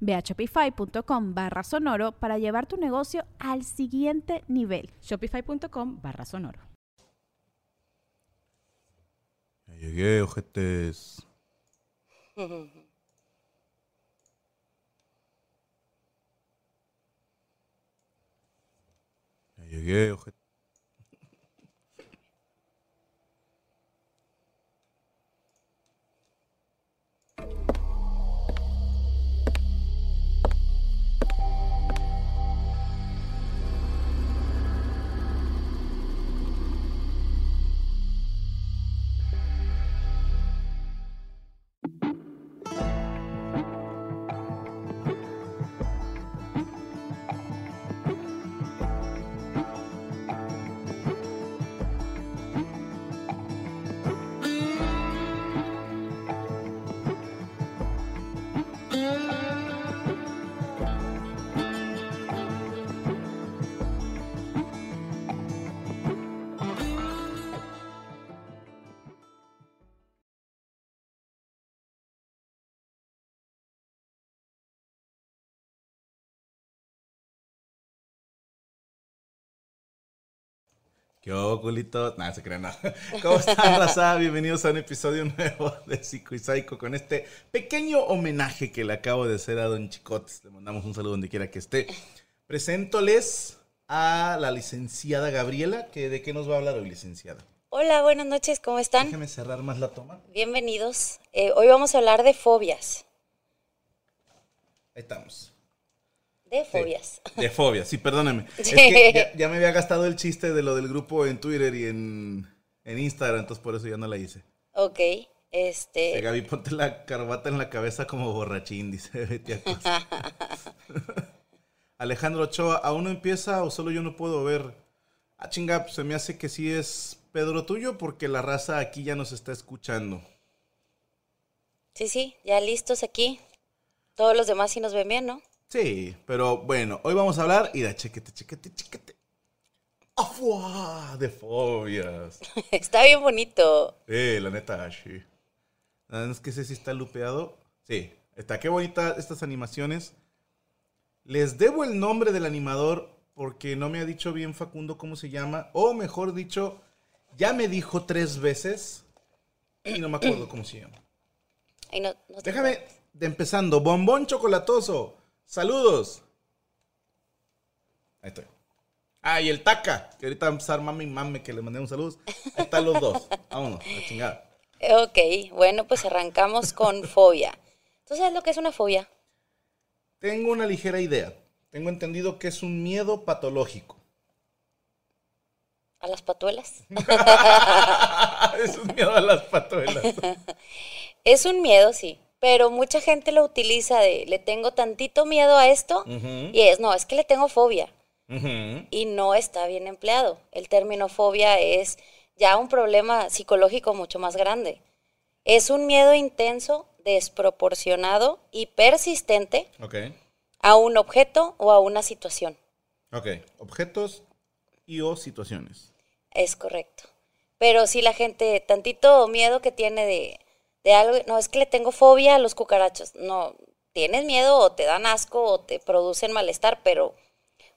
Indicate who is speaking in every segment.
Speaker 1: Ve a shopify.com barra sonoro para llevar tu negocio al siguiente nivel.
Speaker 2: Shopify.com barra sonoro.
Speaker 3: Ya llegué, ojetes. Ya llegué, ojetes. ¿Qué hago, culito? Nada, se creen nada. ¿Cómo están, raza? Bienvenidos a un episodio nuevo de Psico y Psycho con este pequeño homenaje que le acabo de hacer a Don Chicotes. Le mandamos un saludo donde quiera que esté. Preséntoles a la licenciada Gabriela, que ¿de qué nos va a hablar hoy, licenciada?
Speaker 4: Hola, buenas noches, ¿cómo están?
Speaker 3: Déjeme cerrar más la toma.
Speaker 4: Bienvenidos. Eh, hoy vamos a hablar de fobias.
Speaker 3: Ahí estamos.
Speaker 4: De fobias.
Speaker 3: De fobias, sí, perdóneme. Es que ya, ya me había gastado el chiste de lo del grupo en Twitter y en, en Instagram, entonces por eso ya no la hice.
Speaker 4: Ok, este...
Speaker 3: Gaby, ponte la corbata en la cabeza como borrachín, dice Betty. Alejandro Ochoa, ¿aún no empieza o solo yo no puedo ver? Ah, chinga, pues, se me hace que sí es Pedro tuyo porque la raza aquí ya nos está escuchando.
Speaker 4: Sí, sí, ya listos aquí. Todos los demás sí nos ven bien, ¿no?
Speaker 3: Sí, pero bueno, hoy vamos a hablar y da chequete, chequete, chequete. ¡Afuá! De fobias.
Speaker 4: Está bien bonito.
Speaker 3: Eh, la neta, sí. Nada más que sé si está lupeado. Sí, está. Qué bonita estas animaciones. Les debo el nombre del animador porque no me ha dicho bien Facundo cómo se llama. O mejor dicho, ya me dijo tres veces y no me acuerdo cómo se llama.
Speaker 4: Ay, no,
Speaker 3: Déjame de empezando. Bombón chocolatoso. Saludos. Ahí estoy. Ah, y el Taca, que ahorita va a empezar mami y mame que le mandé un saludo. Ahí están los dos. Vámonos, la chingada.
Speaker 4: Ok, bueno, pues arrancamos con fobia. ¿Tú sabes lo que es una fobia?
Speaker 3: Tengo una ligera idea. Tengo entendido que es un miedo patológico.
Speaker 4: ¿A las patuelas?
Speaker 3: es un miedo a las patuelas.
Speaker 4: Es un miedo, sí, pero mucha gente lo utiliza de le tengo tantito miedo a esto y es, no, es que le tengo fobia. y no está bien empleado. El término fobia es ya un problema psicológico mucho más grande. Es un miedo intenso, desproporcionado y persistente a un objeto o a una situación.
Speaker 3: ok. Objetos y o situaciones.
Speaker 4: Es correcto. Pero si la gente, tantito miedo que tiene de, de algo, no, es que le tengo fobia a los cucarachos. No, tienes miedo o te dan asco o te producen malestar, pero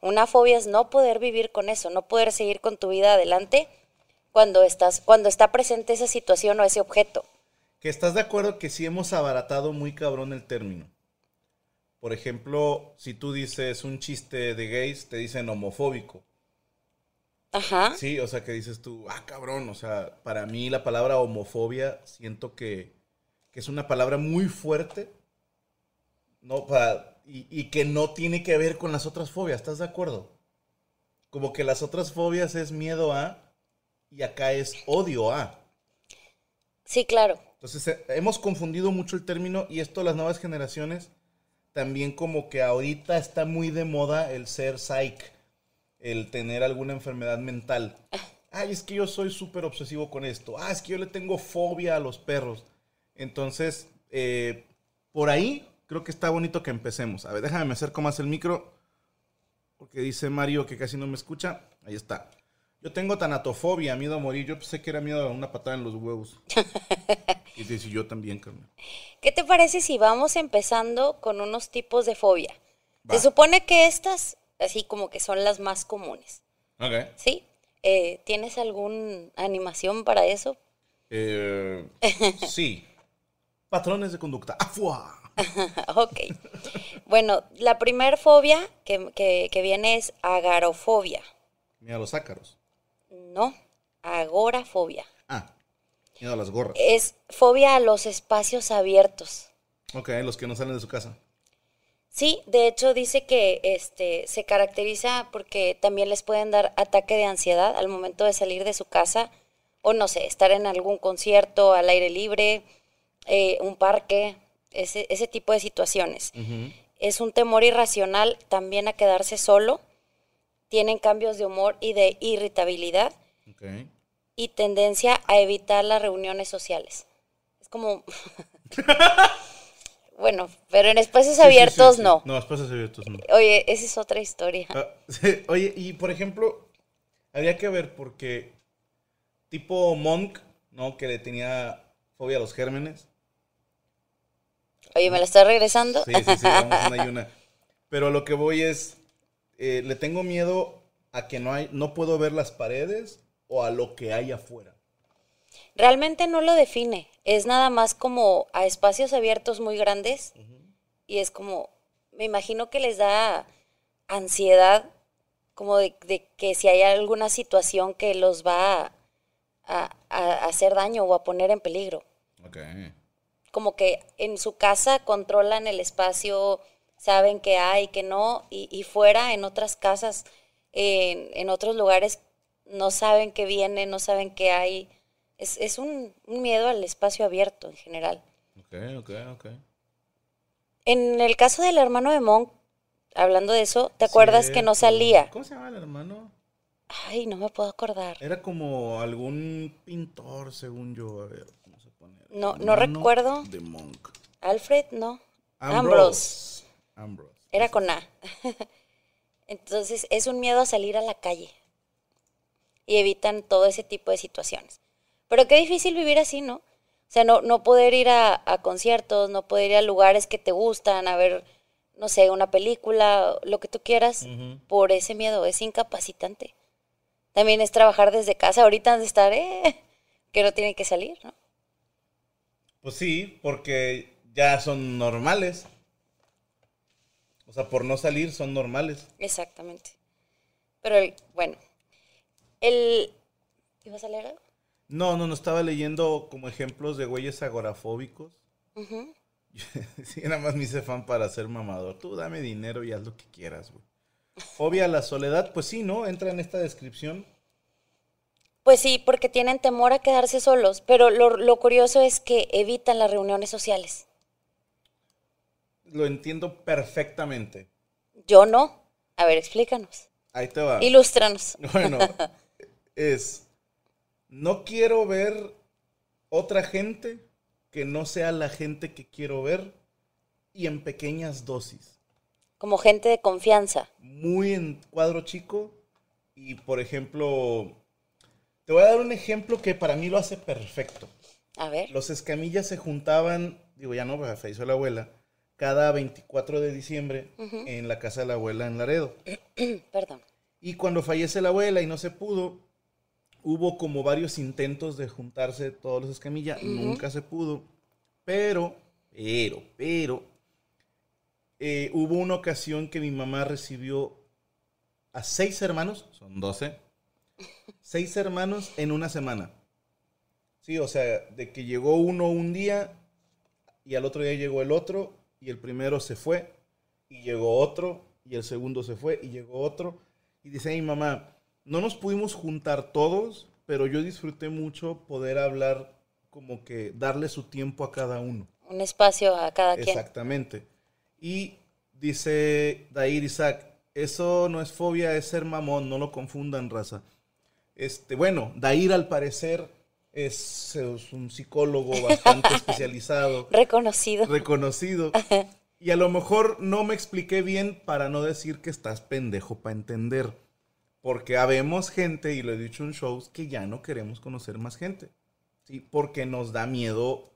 Speaker 4: una fobia es no poder vivir con eso, no poder seguir con tu vida adelante cuando estás, cuando está presente esa situación o ese objeto.
Speaker 3: Que estás de acuerdo que sí hemos abaratado muy cabrón el término. Por ejemplo, si tú dices un chiste de gays, te dicen homofóbico.
Speaker 4: Ajá.
Speaker 3: Sí, o sea, que dices tú, ah, cabrón, o sea, para mí la palabra homofobia siento que, que es una palabra muy fuerte, ¿no? Para, y, y que no tiene que ver con las otras fobias, ¿estás de acuerdo? Como que las otras fobias es miedo a y acá es odio a.
Speaker 4: Sí, claro.
Speaker 3: Entonces eh, hemos confundido mucho el término y esto las nuevas generaciones también como que ahorita está muy de moda el ser psych, el tener alguna enfermedad mental. Ay, es que yo soy súper obsesivo con esto. Ah, es que yo le tengo fobia a los perros. Entonces, eh, por ahí creo que está bonito que empecemos. A ver, déjame me acerco más el micro. Porque dice Mario que casi no me escucha. Ahí está. Yo tengo tanatofobia, miedo a morir. Yo pensé que era miedo a una patada en los huevos. y dice, yo también, carnal.
Speaker 4: ¿Qué te parece si vamos empezando con unos tipos de fobia?
Speaker 3: Va.
Speaker 4: Se supone que estas, así como que son las más comunes,
Speaker 3: Ok.
Speaker 4: ¿sí? Eh, ¿Tienes alguna animación para eso?
Speaker 3: Eh, sí. Patrones de conducta. ¡Afua!
Speaker 4: ok. Bueno, la primer fobia que, que- que viene es agarofobia.
Speaker 3: Miedo a los ácaros.
Speaker 4: No, agorafobia.
Speaker 3: Ah, miedo a las gorras.
Speaker 4: Es fobia a los espacios abiertos.
Speaker 3: Ok, los que no salen de su casa.
Speaker 4: Sí, de hecho dice que este se caracteriza porque también les pueden dar ataque de ansiedad al momento de salir de su casa o no sé, estar en algún concierto al aire libre, eh, un parque, ese, ese tipo de situaciones. Es un temor irracional también a quedarse solo, tienen cambios de humor y de irritabilidad
Speaker 3: Ok.
Speaker 4: y tendencia a evitar las reuniones sociales. Es como... bueno, pero en espacios
Speaker 3: Sí,
Speaker 4: abiertos
Speaker 3: sí, sí.
Speaker 4: no.
Speaker 3: No, espacios abiertos no.
Speaker 4: Oye, esa es otra historia.
Speaker 3: Ah, Oye, y por ejemplo, habría que ver porque tipo Monk, ¿no? Que le tenía fobia a los gérmenes.
Speaker 4: Oye, ¿me la estás regresando?
Speaker 3: Sí, sí, sí, vamos una y una. Pero lo que voy es, eh, le tengo miedo a que no hay, no puedo ver las paredes o a lo que hay afuera.
Speaker 4: Realmente no lo define. Es nada más como a espacios abiertos muy grandes. Y es como, me imagino que les da ansiedad, como de, de que si hay alguna situación que los va a, a- a hacer daño o a poner en peligro.
Speaker 3: Ok.
Speaker 4: como que en su casa controlan el espacio, saben que hay, que no, y, y fuera en otras casas, en, en otros lugares, no saben que viene, no saben que hay. Es, es un, un miedo al espacio abierto en general.
Speaker 3: Ok, ok, ok.
Speaker 4: En el caso del hermano de Monk, hablando de eso, ¿te acuerdas que no salía?
Speaker 3: ¿Cómo se llama el hermano?
Speaker 4: Ay, no me puedo acordar.
Speaker 3: Era como algún pintor, según yo. A ver, ¿cómo se pone?
Speaker 4: No- no recuerdo.
Speaker 3: De Monk.
Speaker 4: Alfred, no. Ambrose.
Speaker 3: Ambrose. Ambrose.
Speaker 4: Era con A. Entonces es un miedo a salir a la calle. Y evitan todo ese tipo de situaciones. Pero qué difícil vivir así, ¿no? O sea, no, no poder ir a, a conciertos, no poder ir a lugares que te gustan, a ver, no sé, una película, lo que tú quieras, por ese miedo. Es incapacitante. También es trabajar desde casa. Ahorita de estar, eh, que no tienen que salir, ¿no?
Speaker 3: Pues sí, porque ya son normales. O sea, por no salir son normales.
Speaker 4: Exactamente. Pero el- bueno, el... ¿Ibas a leer algo?
Speaker 3: No, no, no estaba leyendo como ejemplos de güeyes agorafóbicos.
Speaker 4: Ujú.
Speaker 3: Sí, nada más me hice fan para ser mamador. Tú dame dinero y haz lo que quieras, güey. Fobia a la soledad, pues sí, ¿no? Entra en esta descripción.
Speaker 4: Pues sí, porque tienen temor a quedarse solos, pero lo, lo curioso es que evitan las reuniones sociales.
Speaker 3: Lo entiendo perfectamente.
Speaker 4: Yo no. A ver, explícanos.
Speaker 3: Ahí te va.
Speaker 4: Ilústranos.
Speaker 3: Bueno, es, no quiero ver otra gente que no sea la gente que quiero ver y en pequeñas dosis.
Speaker 4: Como gente de confianza.
Speaker 3: Muy en cuadro chico y, por ejemplo, te voy a dar un ejemplo que para mí lo hace perfecto.
Speaker 4: A ver.
Speaker 3: Los escamillas se juntaban, digo ya no, porque falleció la abuela, cada 24 de diciembre en la casa de la abuela en Laredo.
Speaker 4: Perdón.
Speaker 3: Y cuando fallece la abuela y no se pudo, hubo como varios intentos de juntarse todos los escamilla, nunca se pudo. Pero, pero, pero, eh, hubo una ocasión que mi mamá recibió a seis hermanos, son 12, Seis hermanos en una semana. Sí, o sea, de que llegó uno un día y al otro día llegó el otro y el primero se fue y llegó otro y el segundo se fue y llegó otro. Y dice mi mamá, no nos pudimos juntar todos, pero yo disfruté mucho poder hablar como que darle su tiempo a cada uno.
Speaker 4: Un espacio a cada quien.
Speaker 3: Exactamente. Y dice Dair Isaac, eso no es fobia, es ser mamón, no lo confundan, raza. Este, bueno, Dair al parecer es, es un psicólogo bastante especializado,
Speaker 4: Reconocido.
Speaker 3: reconocido. Y a lo mejor no me expliqué bien para no decir que estás pendejo para entender. Porque habemos gente, y lo he dicho en shows, que ya no queremos conocer más gente. ¿sí? Porque nos da miedo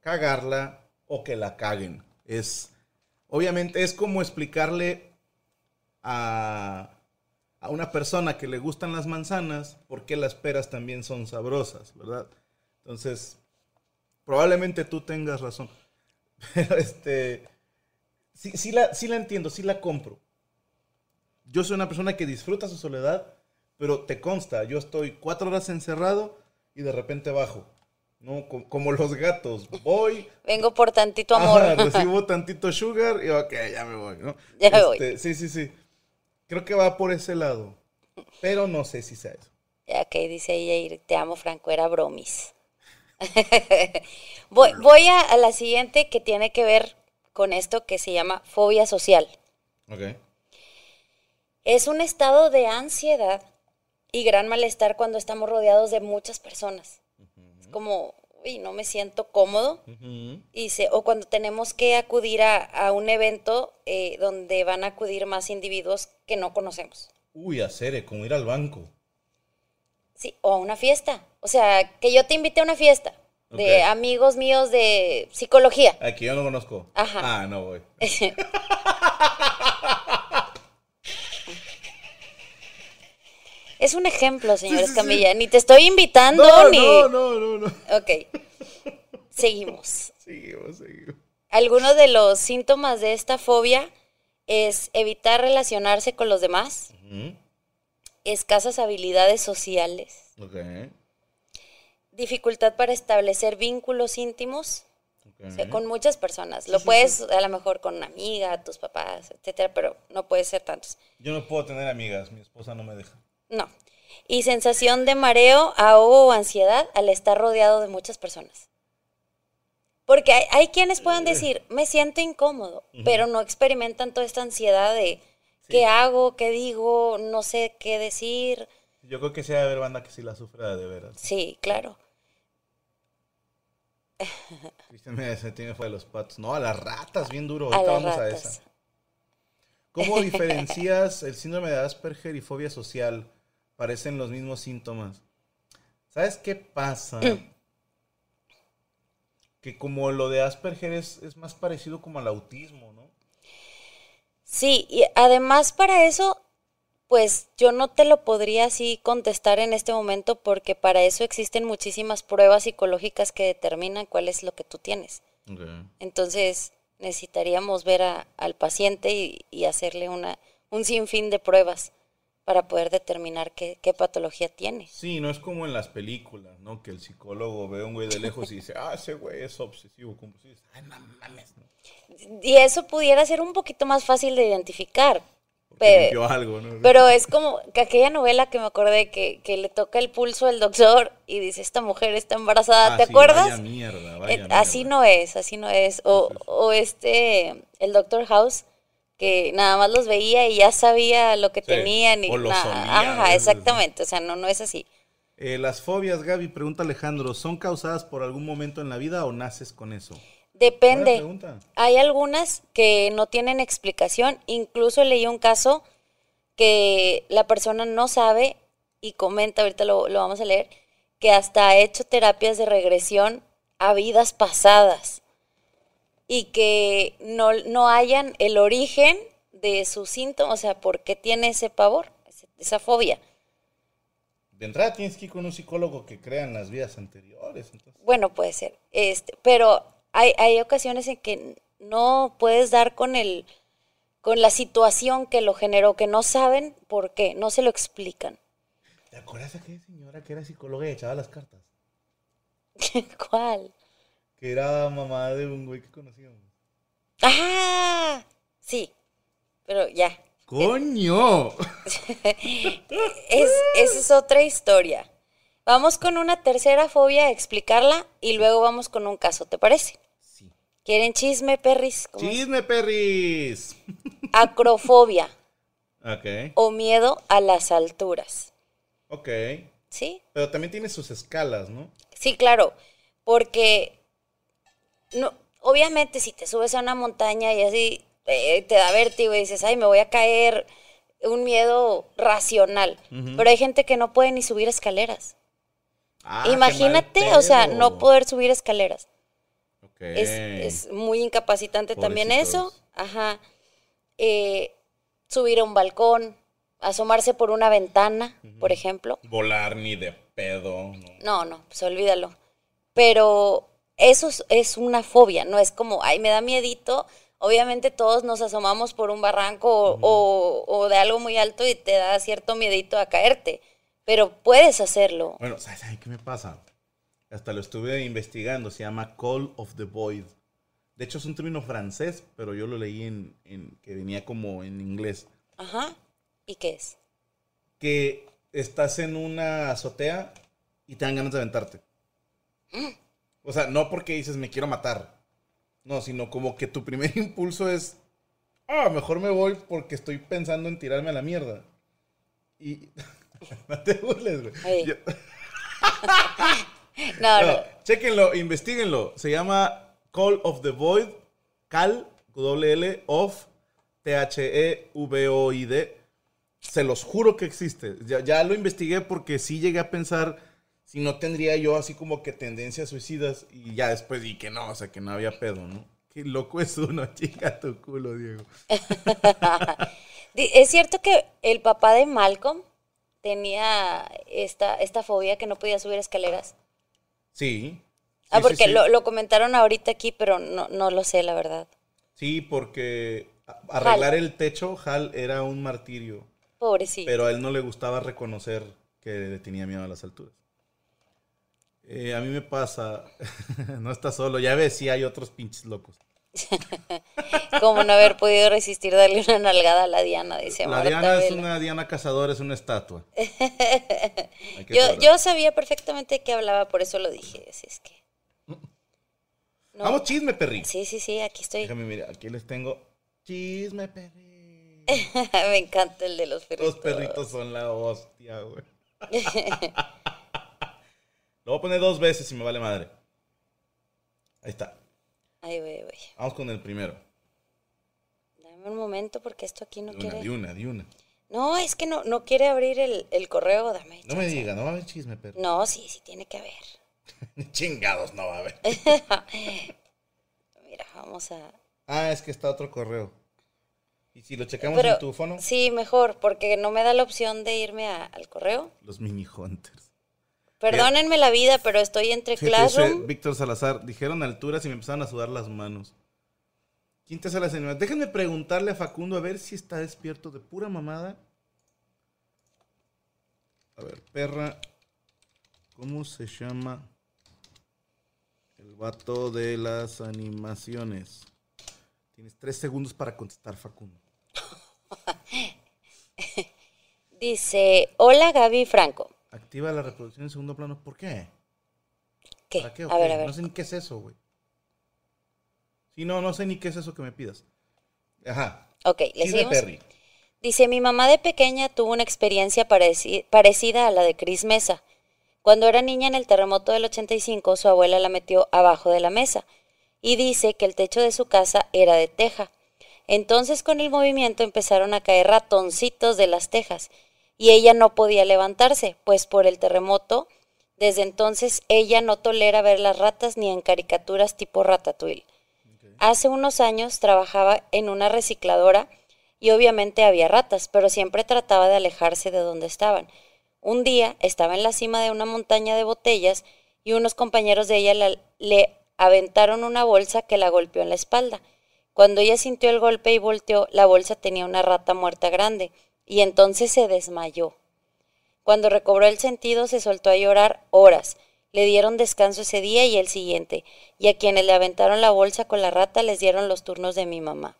Speaker 3: cagarla o que la caguen. Es, obviamente, es como explicarle a, a una persona que le gustan las manzanas por qué las peras también son sabrosas, ¿verdad? Entonces, probablemente tú tengas razón. Pero este, sí, sí, la, sí la entiendo, sí la compro. Yo soy una persona que disfruta su soledad, pero te consta, yo estoy cuatro horas encerrado y de repente bajo. ¿no? Co- Como los gatos, voy,
Speaker 4: Vengo por tantito amor.
Speaker 3: Ajá, recibo tantito sugar y ok, ya me voy, ¿no?
Speaker 4: Ya me voy.
Speaker 3: Este, Sí, sí, sí. Creo que va por ese lado. Pero no sé si sea eso.
Speaker 4: Ya que dice ahí, Yair, te amo, Franco, era bromis. voy voy a, a la siguiente que tiene que ver con esto que se llama fobia social.
Speaker 3: Ok.
Speaker 4: Es un estado de ansiedad y gran malestar cuando estamos rodeados de muchas personas. Es como, uy, no me siento cómodo. Y se, o cuando tenemos que acudir a, a un evento eh, donde van a acudir más individuos que no conocemos.
Speaker 3: Uy, hacer, como ir al banco.
Speaker 4: Sí, o a una fiesta. O sea, que yo te invite a una fiesta de amigos míos de psicología.
Speaker 3: Aquí yo no conozco.
Speaker 4: Ajá.
Speaker 3: Ah, no voy.
Speaker 4: Es un ejemplo, señor
Speaker 3: sí, sí.
Speaker 4: Escamilla. Ni te estoy invitando
Speaker 3: No,
Speaker 4: ni.
Speaker 3: no, no, no, no.
Speaker 4: Ok. Seguimos.
Speaker 3: Seguimos, seguimos.
Speaker 4: Algunos de los síntomas de esta fobia es evitar relacionarse con los demás, escasas habilidades sociales,
Speaker 3: Ok.
Speaker 4: dificultad para establecer vínculos íntimos
Speaker 3: ok.
Speaker 4: o sea, con muchas personas. Lo puedes a lo mejor con una amiga, tus papás, etcétera, pero no puede ser tantos.
Speaker 3: Yo no puedo tener amigas, mi esposa no me deja.
Speaker 4: No. Y sensación de mareo, ahogo o ansiedad al estar rodeado de muchas personas. Porque hay, hay quienes puedan decir, me siento incómodo, pero no experimentan toda esta ansiedad de qué hago, qué digo, no sé qué decir.
Speaker 3: Yo creo que sí haber banda que sí la sufra de veras.
Speaker 4: Sí, claro.
Speaker 3: Cristian me se tiene fue de los patos. No, a las ratas, bien duro.
Speaker 4: A las
Speaker 3: vamos a esa. ¿Cómo diferencias el síndrome de Asperger y fobia social? Parecen los mismos síntomas. ¿Sabes qué pasa? Que como lo de Asperger es, es más parecido como al autismo, ¿no?
Speaker 4: Sí, y además para eso, pues yo no te lo podría así contestar en este momento porque para eso existen muchísimas pruebas psicológicas que determinan cuál es lo que tú tienes. Entonces necesitaríamos ver a- al paciente y, y hacerle una, un sinfín de pruebas para poder determinar qué, qué patología tiene.
Speaker 3: Sí, no es como en las películas, ¿no? Que el psicólogo ve a un güey de lejos y dice, ah, ese güey es obsesivo compulsivo. Ay, no mames, ¿no?
Speaker 4: Y eso pudiera ser un poquito más fácil de identificar. Pero es como que aquella novela que me acordé que, que le toca el pulso al doctor y dice, esta mujer está embarazada,
Speaker 3: Ah,
Speaker 4: ¿te
Speaker 3: sí,
Speaker 4: acuerdas?
Speaker 3: Vaya mierda, vaya
Speaker 4: Eh, así no es, así no es. O, o este, el Doctor House, que nada más los veía y ya sabía lo que
Speaker 3: Sí,
Speaker 4: tenían. Y
Speaker 3: o lo
Speaker 4: nada.
Speaker 3: solía,
Speaker 4: Ajá, exactamente. O sea, no, no es así.
Speaker 3: Eh, las fobias, Gaby, pregunta Alejandro, ¿son causadas por algún momento en la vida o naces con eso?
Speaker 4: Depende. Hay algunas que no tienen explicación. Incluso leí un caso que la persona no sabe y comenta, ahorita lo, lo vamos a leer, que hasta ha hecho terapias de regresión a vidas pasadas y que no, no hayan el origen de sus síntomas, o sea, por qué tiene ese pavor, esa fobia.
Speaker 3: De entrada tienes que ir con un psicólogo que crea en las vidas anteriores. entonces.
Speaker 4: Bueno, puede ser. Este, pero hay, hay ocasiones en que no puedes dar con el con la situación que lo generó, que no saben por qué, no se lo explican.
Speaker 3: ¿Te acuerdas de aquella señora que era psicóloga y echaba las cartas?
Speaker 4: ¿Cuál?
Speaker 3: Que era mamá de un güey que conocíamos.
Speaker 4: ¡Ah! Sí, pero ya.
Speaker 3: ¡Coño!
Speaker 4: Es, esa es otra historia. Vamos con una tercera fobia a explicarla y luego vamos con un caso, ¿te parece?
Speaker 3: Sí.
Speaker 4: ¿Quieren chisme, perris?
Speaker 3: ¡Chisme, perris!
Speaker 4: Acrofobia
Speaker 3: Ok,
Speaker 4: o miedo a las alturas.
Speaker 3: ok.
Speaker 4: ¿Sí?
Speaker 3: Pero también tiene sus escalas, ¿no?
Speaker 4: Sí, claro, porque no, obviamente si te subes a una montaña y así eh, te da vértigo y dices, ay, me voy a caer, un miedo racional. Pero hay gente que no puede ni subir escaleras.
Speaker 3: Ah,
Speaker 4: Imagínate, o sea, no poder subir escaleras. Es, es muy incapacitante también eso. Ajá. Eh, subir a un balcón, asomarse por una ventana, por ejemplo.
Speaker 3: Volar ni de pedo. ¿no?
Speaker 4: No, no, pues olvídalo. Pero eso es, es una fobia, no es como, ay, me da miedito. Obviamente todos nos asomamos por un barranco o, o- o de algo muy alto y te da cierto miedito a caerte. Pero puedes hacerlo.
Speaker 3: Bueno, ¿sabes, qué me pasa? Hasta lo estuve investigando. Se llama Call of the Void. De hecho, es un término francés, pero yo lo leí en, en- que venía como en inglés.
Speaker 4: Ajá. ¿Y qué es?
Speaker 3: Que estás en una azotea y te dan ganas de aventarte. O sea, no porque dices me quiero matar. No, sino como que tu primer impulso es, ah, mejor me voy porque estoy pensando en tirarme a la mierda. Y no te burles, güey. Yo-
Speaker 4: No, no.
Speaker 3: No, chéquenlo, investiguenlo. Se llama Call of the Void, Cal, doble L, of, E T-H-E-V-O-I-D. Se los juro que existe. Ya, ya lo investigué porque sí llegué a pensar si no tendría yo así como que tendencias suicidas y ya después di que no, o sea, que no había pedo, ¿no? Qué loco es uno, chica tu culo, Diego.
Speaker 4: Di- Es cierto que el papá de Malcolm tenía esta, esta fobia que no podía subir escaleras.
Speaker 3: Sí.
Speaker 4: Ah,
Speaker 3: Sí,
Speaker 4: porque
Speaker 3: sí.
Speaker 4: Lo, lo comentaron ahorita aquí, pero no, no lo sé, la verdad.
Speaker 3: Sí, porque arreglar el techo, Hal, era un martirio.
Speaker 4: Pobrecito.
Speaker 3: Pero a él no le gustaba reconocer que le tenía miedo a las alturas. Eh, a mí me pasa, no está solo, ya ves, sí hay otros pinches locos.
Speaker 4: Como no haber podido resistir darle una nalgada a la Diana, dice
Speaker 3: La
Speaker 4: Marta
Speaker 3: Diana es una Diana cazadora, es una estatua. Que
Speaker 4: Yo, yo sabía perfectamente qué hablaba, por eso lo dije. Así es que. No.
Speaker 3: Vamos, chisme, perri.
Speaker 4: Sí, sí, sí, aquí estoy.
Speaker 3: Déjame mirar, aquí les tengo chisme, perri.
Speaker 4: Me encanta el de los perritos.
Speaker 3: Los perritos son la hostia, güey. Lo voy a poner dos veces y me vale madre. Ahí está.
Speaker 4: Ay, güey, güey.
Speaker 3: Vamos con el primero.
Speaker 4: Dame un momento porque esto aquí no
Speaker 3: De una,
Speaker 4: quiere.
Speaker 3: de una, de una.
Speaker 4: No, es que no, no quiere abrir el, el correo, dame.
Speaker 3: No me
Speaker 4: chance.
Speaker 3: diga, no va a haber chisme, perri.
Speaker 4: No, sí, sí tiene que haber.
Speaker 3: Chingados, no va a haber.
Speaker 4: Mira, vamos a.
Speaker 3: Ah, es que está otro correo. ¿Y si lo checamos
Speaker 4: Pero
Speaker 3: en tu fono?
Speaker 4: sí, mejor, porque no me da la opción de irme a- al correo.
Speaker 3: Los mini hunters.
Speaker 4: Perdónenme la vida, pero estoy entre
Speaker 3: dice
Speaker 4: Classroom.
Speaker 3: Víctor Salazar, dijeron alturas y me empezaron a sudar las manos. ¿Quién te hace la señora? Déjenme preguntarle a Facundo a ver si está despierto de pura mamada. A ver, perra. ¿Cómo se llama? El vato de las animaciones. Tienes tres segundos para contestar, Facundo.
Speaker 4: Dice: Hola Gaby Franco.
Speaker 3: Activa la reproducción en segundo plano. ¿Por qué?
Speaker 4: ¿Qué?
Speaker 3: ¿Para qué?
Speaker 4: A ver, a ver.
Speaker 3: No sé ni qué es eso, güey. Sí, no, no sé ni qué es eso que me pidas. Ajá.
Speaker 4: Ok, le seguimos.
Speaker 3: Perry.
Speaker 4: Dice, mi mamá de pequeña tuvo una experiencia pareci- parecida a la de Cris Mesa. Cuando era niña en el terremoto del 85, su abuela la metió abajo de la mesa y dice que el techo de su casa era de teja. Entonces con el movimiento empezaron a caer ratoncitos de las tejas y ella no podía levantarse, pues por el terremoto, desde entonces ella no tolera ver las ratas ni en caricaturas tipo ratatouille. Hace unos años trabajaba en una recicladora y obviamente había ratas, pero siempre trataba de alejarse de donde estaban. Un día estaba en la cima de una montaña de botellas y unos compañeros de ella la- le aventaron una bolsa que la golpeó en la espalda. Cuando ella sintió el golpe y volteó, la bolsa tenía una rata muerta grande y entonces se desmayó. Cuando recobró el sentido se soltó a llorar horas. Le dieron descanso ese día y el siguiente, y a quienes le aventaron la bolsa con la rata les dieron los turnos de mi mamá.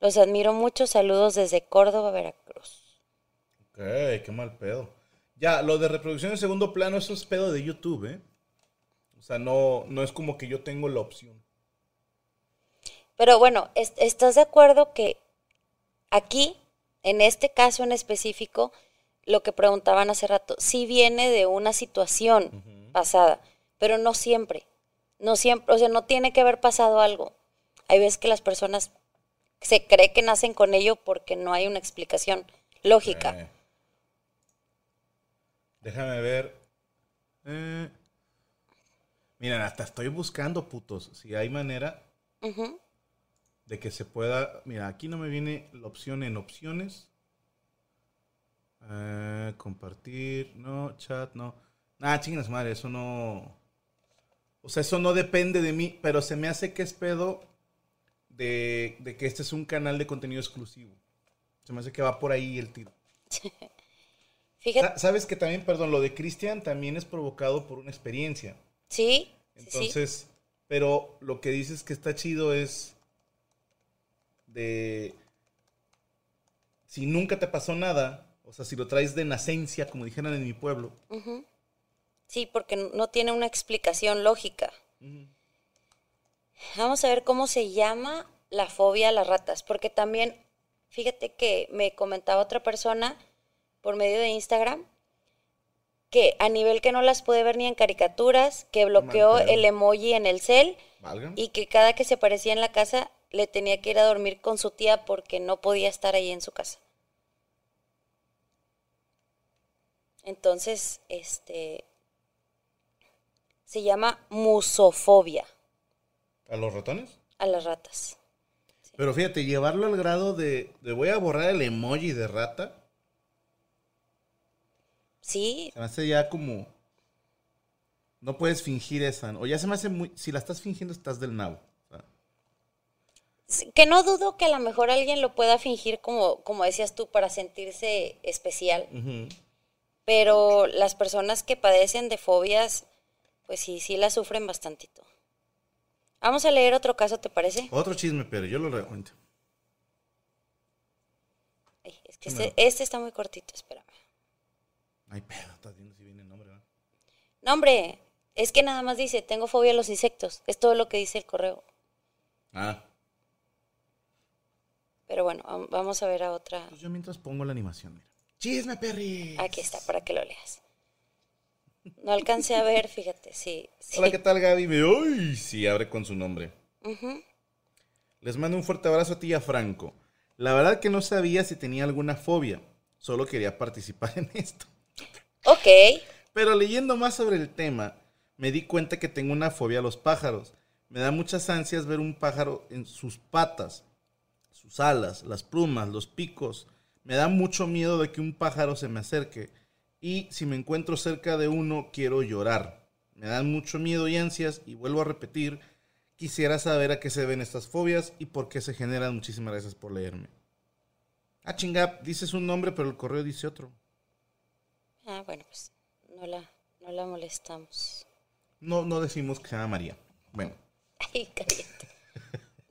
Speaker 4: Los admiro mucho, saludos desde Córdoba, Veracruz.
Speaker 3: Ok, qué mal pedo. Ya, lo de reproducción en segundo plano, eso es pedo de YouTube, ¿eh? O sea, no, no es como que yo tengo la opción.
Speaker 4: Pero bueno, es- ¿estás de acuerdo que aquí, en este caso en específico, lo que preguntaban hace rato, sí viene de una situación pasada, pero no siempre. No siempre, o sea, no tiene que haber pasado algo. Hay veces que las personas se cree que nacen con ello porque no hay una explicación lógica.
Speaker 3: Eh. Déjame ver. Eh. Miren, hasta estoy buscando, putos. Si hay manera. De que se pueda. Mira, aquí no me viene la opción en opciones. Eh, compartir, no, chat, no. Nah, chingas madre, eso no. O sea, eso no depende de mí, pero se me hace que es pedo de, de que este es un canal de contenido exclusivo. Se me hace que va por ahí el tiro.
Speaker 4: Fíjate,
Speaker 3: Sa- Sabes que también, perdón, lo de Cristian también es provocado por una experiencia.
Speaker 4: sí.
Speaker 3: Entonces, pero lo que dices que está chido es de si nunca te pasó nada, o sea, si lo traes de nacencia, como dijeran en mi pueblo.
Speaker 4: Sí, porque no tiene una explicación lógica. Vamos a ver cómo se llama la fobia a las ratas, porque también, fíjate que me comentaba otra persona por medio de Instagram que a nivel que no las puede ver ni en caricaturas, que bloqueó el emoji en el cel
Speaker 3: valga.
Speaker 4: y que cada que se aparecía en la casa le tenía que ir a dormir con su tía porque no podía estar ahí en su casa. Entonces, este se llama musofobia
Speaker 3: ¿A los ratones?
Speaker 4: a las ratas.
Speaker 3: Pero fíjate, llevarlo al grado de, de voy a borrar el emoji de rata,
Speaker 4: Sí,
Speaker 3: se me hace ya como... No puedes fingir esa, o ya se me hace muy... Si la estás fingiendo, estás del nabo.
Speaker 4: Que no dudo que a lo mejor alguien lo pueda fingir como como decías tú para sentirse especial, pero las personas que padecen de fobias pues sí, sí la sufren bastantito. Vamos a leer otro caso, ¿te parece?
Speaker 3: Otro chisme, pero yo lo recuento.
Speaker 4: Ay, es que este, este está muy cortito, espérame.
Speaker 3: Ay, pedo, estás viendo si viene el nombre, ¿verdad?
Speaker 4: No, hombre, es que nada más dice, tengo fobia a los insectos. Es todo lo que dice el correo.
Speaker 3: Ah,
Speaker 4: Pero bueno, vam- vamos a ver a otra.
Speaker 3: pues yo mientras pongo la animación, mira. ¡Chisme, Perry!
Speaker 4: Aquí está, para que lo leas. No alcancé a ver, fíjate, sí. sí.
Speaker 3: Hola, ¿qué tal, Gaby? Me- ¡Uy! Sí, abre con su nombre. Les mando un fuerte abrazo a ti y a Franco. La verdad que no sabía si tenía alguna fobia. Solo quería participar en esto.
Speaker 4: Ok,
Speaker 3: Pero leyendo más sobre el tema, me di cuenta que tengo una fobia a los pájaros. Me da muchas ansias ver un pájaro en sus patas, sus alas, las plumas, los picos. Me da mucho miedo de que un pájaro se me acerque. Y si me encuentro cerca de uno, quiero llorar. Me dan mucho miedo y ansias. Y vuelvo a repetir, quisiera saber a qué se ven estas fobias y por qué se generan. Muchísimas gracias por leerme. Ah, chinga, dices un nombre, pero el correo dice otro.
Speaker 4: ah, bueno, pues no la, no la molestamos.
Speaker 3: No, no decimos que se llama María. Bueno.
Speaker 4: Ay, cállate.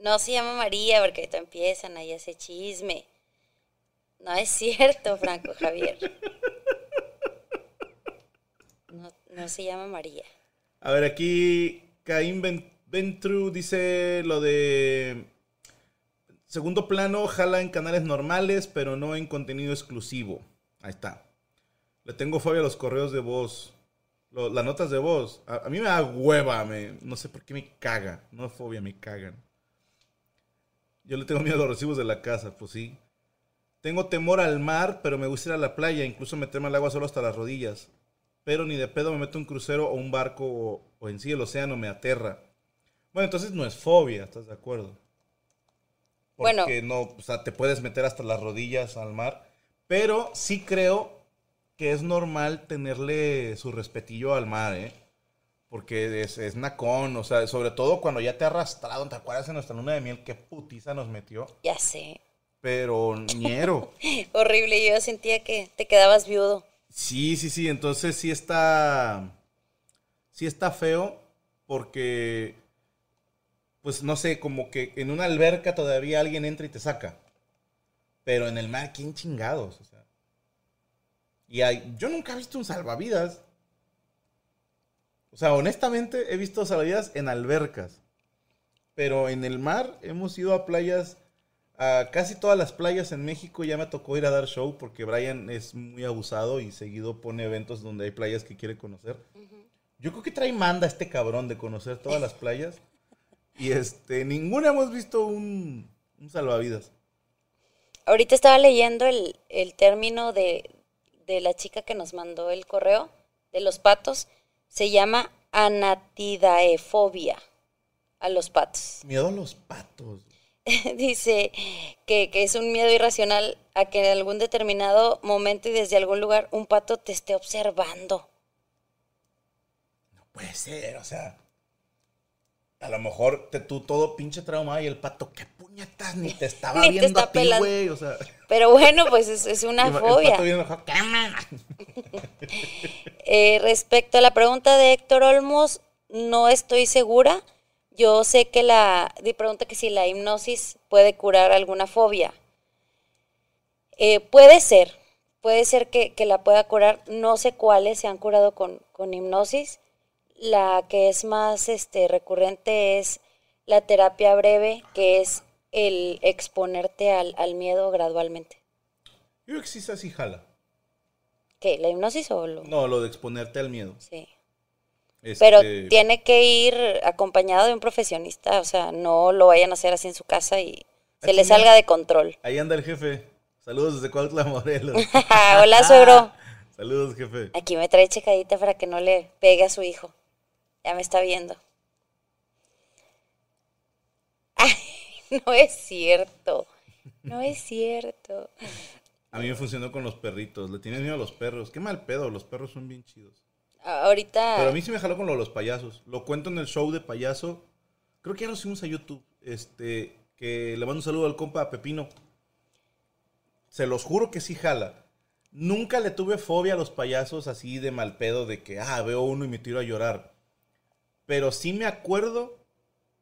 Speaker 4: No se llama María porque ahorita empiezan ahí ese chisme. No es cierto, Franco Javier. No, no se llama María.
Speaker 3: A ver, aquí Caín Ventru dice lo de segundo plano, jala en canales normales, pero no en contenido exclusivo. Ahí está. Le tengo fobia a los correos de voz. Las notas de voz. A, a mí me da hueva, me, no sé por qué me caga. No es fobia, me cagan. Yo le tengo miedo a los recibos de la casa, pues sí. Tengo temor al mar, pero me gusta ir a la playa, incluso meterme al agua solo hasta las rodillas. Pero ni de pedo me meto un crucero o un barco o, o en sí el océano me aterra. Bueno, entonces no es fobia, ¿estás de acuerdo?
Speaker 4: Bueno.
Speaker 3: Porque no, o sea, te puedes meter hasta las rodillas al mar. Pero sí creo que es normal tenerle su respetillo al mar, ¿eh? Porque es, es nacón, o sea, sobre todo cuando ya te ha arrastrado, ¿te acuerdas en nuestra luna de miel qué putiza nos metió?
Speaker 4: Ya sé.
Speaker 3: Pero ñero.
Speaker 4: Horrible, yo sentía que te quedabas viudo.
Speaker 3: Sí, sí, sí. Entonces sí está. Sí está feo. Porque. Pues no sé, como que en una alberca todavía alguien entra y te saca. Pero en el mar, ¿quién chingados? O sea. Y hay, yo nunca he visto un salvavidas. O sea, honestamente he visto salvavidas en albercas. Pero en el mar hemos ido a playas, a casi todas las playas en México ya me tocó ir a dar show porque Brian es muy abusado y seguido pone eventos donde hay playas que quiere conocer. Yo creo que trae manda este cabrón de conocer todas las playas. Y este, ninguna hemos visto un, un salvavidas.
Speaker 4: Ahorita estaba leyendo el, el término de, de la chica que nos mandó el correo de los patos. Se llama anatidaefobia a los patos.
Speaker 3: Miedo a los patos.
Speaker 4: Dice que, que es un miedo irracional a que en algún determinado momento y desde algún lugar un pato te esté observando.
Speaker 3: No puede ser, o sea. A lo mejor te, tú todo pinche trauma y el pato, qué puñetas, ni te estaba
Speaker 4: Ni te
Speaker 3: viendo
Speaker 4: está
Speaker 3: a ti, güey. O sea,
Speaker 4: Pero bueno, pues es, es una
Speaker 3: el,
Speaker 4: fobia. Eh, respecto a la pregunta de Héctor Olmos, no estoy segura. Yo sé que la, di pregunta que si la hipnosis puede curar alguna fobia. Eh, puede ser, puede ser que, que la pueda curar. No sé cuáles se han curado con, con hipnosis. La que es más este, recurrente es la terapia breve, que es el exponerte al, al miedo gradualmente.
Speaker 3: Yo creo que sí, así jala.
Speaker 4: ¿Qué? ¿La hipnosis o lo...?
Speaker 3: No, lo de exponerte al miedo.
Speaker 4: Sí.
Speaker 3: Este,
Speaker 4: Pero tiene que ir acompañado de un profesionista, o sea, no lo vayan a hacer así en su casa y se
Speaker 3: Ah,
Speaker 4: le salga de control.
Speaker 3: Ahí anda el jefe. Saludos desde Cuautla, Morelos.
Speaker 4: Hola, suegro.
Speaker 3: Saludos, jefe.
Speaker 4: Aquí me trae checadita para que no le pegue a su hijo. Ya me está viendo. No es cierto. No es cierto.
Speaker 3: A mí me funcionó con los perritos. Le tienes miedo a los perros. Qué mal pedo, los perros son bien chidos.
Speaker 4: Ahorita.
Speaker 3: Pero a mí sí me jaló con lo de los payasos. Lo cuento en el show de payaso. Creo que ya lo subimos a YouTube. Este, que le mando un saludo al compa Pepino. Se los juro que sí jala. Nunca le tuve fobia a los payasos así de mal pedo de que, ah, veo uno y me tiro a llorar. Pero sí me acuerdo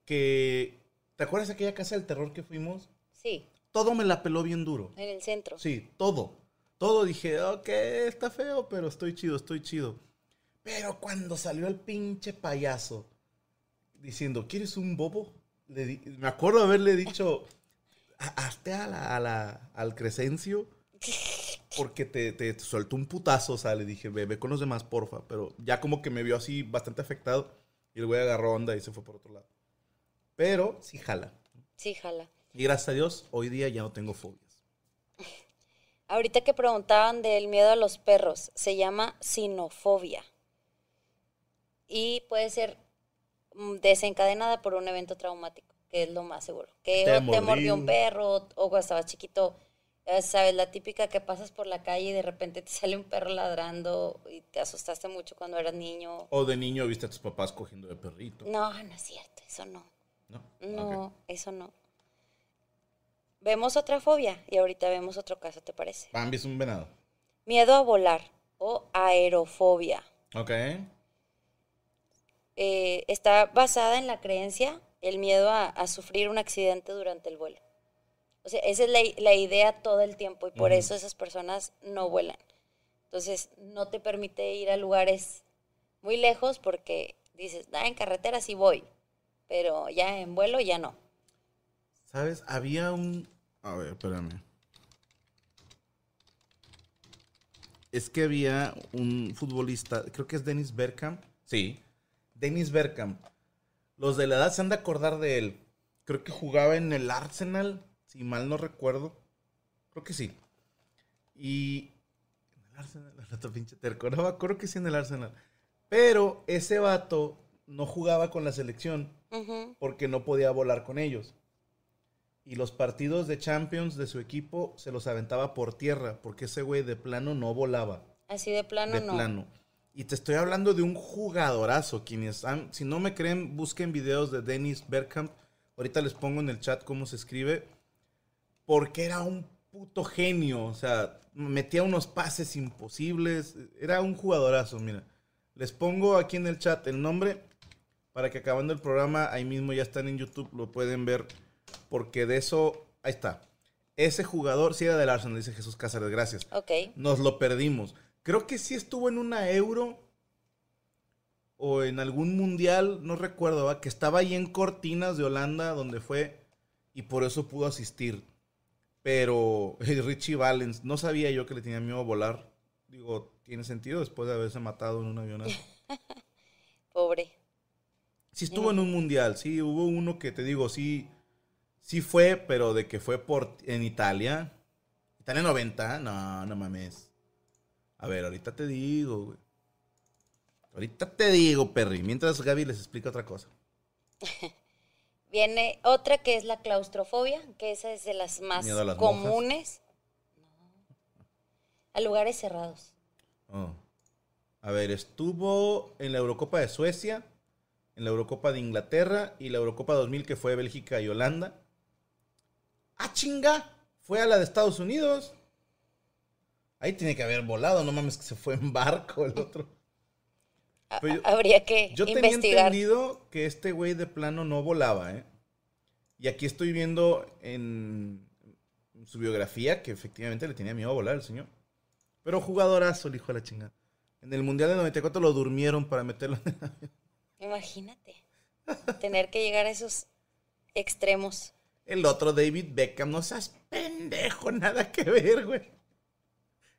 Speaker 3: que... ¿Te acuerdas de aquella casa del terror que fuimos?
Speaker 4: Sí,
Speaker 3: Todo me la peló bien duro.
Speaker 4: en el centro.
Speaker 3: Sí, todo. Todo dije, ok, está feo, pero estoy chido, estoy chido. Pero cuando salió el pinche payaso diciendo, ¿quieres un bobo? Le di- me acuerdo haberle dicho, "Ha- hazte a la, a la- al Crescencio porque te, te soltó un putazo. O sea, le dije, ve con los demás, porfa. Pero ya como que me vio así bastante afectado y el güey agarró onda y se fue por otro lado. Pero sí jala.
Speaker 4: Sí, jala.
Speaker 3: Y gracias a Dios, hoy día ya no tengo fobias.
Speaker 4: Ahorita que preguntaban del miedo a los perros, se llama sinofobia. Y puede ser mm, desencadenada por un evento traumático, que es lo más seguro. Que
Speaker 3: Te
Speaker 4: o te mordió un perro, o cuando estabas chiquito, sabes, la típica que pasas por la calle y de repente te sale un perro ladrando y te asustaste mucho cuando eras niño.
Speaker 3: O de niño viste a tus papás cogiendo de perrito.
Speaker 4: No, no es cierto, eso no.
Speaker 3: No.
Speaker 4: Eso no. Vemos otra fobia y ahorita vemos otro caso, ¿te parece?
Speaker 3: Bambi es un venado.
Speaker 4: Miedo a volar o aerofobia.
Speaker 3: Ok.
Speaker 4: Eh, está basada en la creencia, el miedo a, a sufrir un accidente durante el vuelo. O sea, esa es la, la idea todo el tiempo y por eso esas personas no vuelan. Entonces, no te permite ir a lugares muy lejos porque dices, ah, en carretera sí voy, pero ya en vuelo ya no.
Speaker 3: ¿Sabes? Había un. A ver, espérame. Es que había un futbolista, creo que es Dennis Bergkamp. Sí. Dennis Bergkamp. Los de la edad se han de acordar de él. Creo que jugaba en el Arsenal, si mal no recuerdo. Creo que sí. Y. En el Arsenal, el otro pinche terco. No me acuerdo que sí en el Arsenal. Pero ese vato no jugaba con la selección
Speaker 4: Ujú.
Speaker 3: porque no podía volar con ellos. Y los partidos de Champions de su equipo se los aventaba por tierra, porque ese güey de plano no volaba.
Speaker 4: Así de plano
Speaker 3: de
Speaker 4: no.
Speaker 3: plano. Y te estoy hablando de un jugadorazo. Quienes han, si no me creen, busquen videos de Dennis Bergkamp. Ahorita les pongo en el chat cómo se escribe. Porque era un puto genio. O sea, metía unos pases imposibles. Era un jugadorazo, mira. Les pongo aquí en el chat el nombre para que acabando el programa, ahí mismo ya están en YouTube, lo pueden ver. Porque de eso, ahí está. Ese jugador, sí era del Arsenal, dice Jesús Cáceres, gracias.
Speaker 4: Ok.
Speaker 3: Nos lo perdimos. Creo que sí estuvo en una euro o en algún mundial, no recuerdo, ¿va? que estaba ahí en Cortinas de Holanda, donde fue, y por eso pudo asistir. Pero Richie Valens, no sabía yo que le tenía miedo a volar. Digo, tiene sentido después de haberse matado en un avionazo.
Speaker 4: Pobre.
Speaker 3: Sí estuvo en un mundial, sí, hubo uno que te digo, sí, sí fue, pero de que fue por en Italia. Italia 90, no, no mames. A ver, ahorita te digo, güey. Ahorita te digo, Perry. Mientras Gaby les explica otra cosa.
Speaker 4: Viene otra que es la claustrofobia, que esa es de las más
Speaker 3: las
Speaker 4: comunes. No. A lugares cerrados.
Speaker 3: Oh. A ver, estuvo en la Eurocopa de Suecia, en la Eurocopa de Inglaterra y la Eurocopa 2000 que fue Bélgica y Holanda. ¡Ah, chinga! Fue a la de Estados Unidos. Ahí tiene que haber volado, no mames que se fue en barco el otro. Pero yo-
Speaker 4: Habría que
Speaker 3: Yo tenía entendido que este güey de plano no volaba, ¿eh? Y aquí estoy viendo en su biografía que efectivamente le tenía miedo a volar el señor. Pero jugadorazo el hijo de la chingada. En el Mundial de 94 lo durmieron para meterlo en el avión.
Speaker 4: Imagínate. Tener que llegar a esos extremos.
Speaker 3: El otro, David Beckham, no seas pendejo, nada que ver, güey.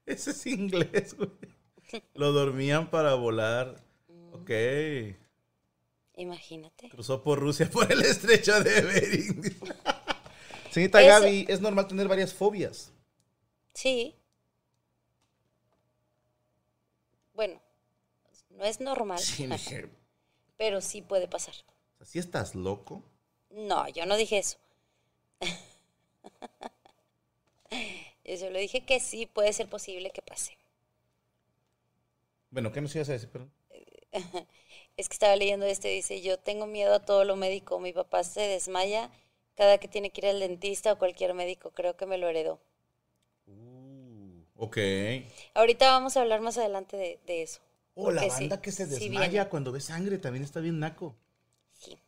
Speaker 3: Ese es inglés, güey. Lo dormían para volar. Ok.
Speaker 4: Imagínate.
Speaker 3: Cruzó por Rusia por el estrecho de Bering. Señorita
Speaker 4: Eso-
Speaker 3: Gaby, es normal tener varias fobias.
Speaker 4: Sí. Bueno, no es normal,
Speaker 3: Sí, dije,
Speaker 4: pero sí puede pasar.
Speaker 3: ¿sí estás loco?
Speaker 4: No, yo no dije eso. Yo solo dije que sí puede ser posible que pase.
Speaker 3: Bueno, ¿qué nos ibas a decir, perdón?
Speaker 4: Es que estaba leyendo este, dice, yo tengo miedo a todo lo médico. Mi papá se desmaya cada que tiene que ir al dentista o cualquier médico. Creo que me lo heredó.
Speaker 3: Uh, ok.
Speaker 4: Ahorita vamos a hablar más adelante de, de eso.
Speaker 3: O la
Speaker 4: sí,
Speaker 3: banda que se desmaya cuando ve sangre también está bien naco.
Speaker 4: Sí.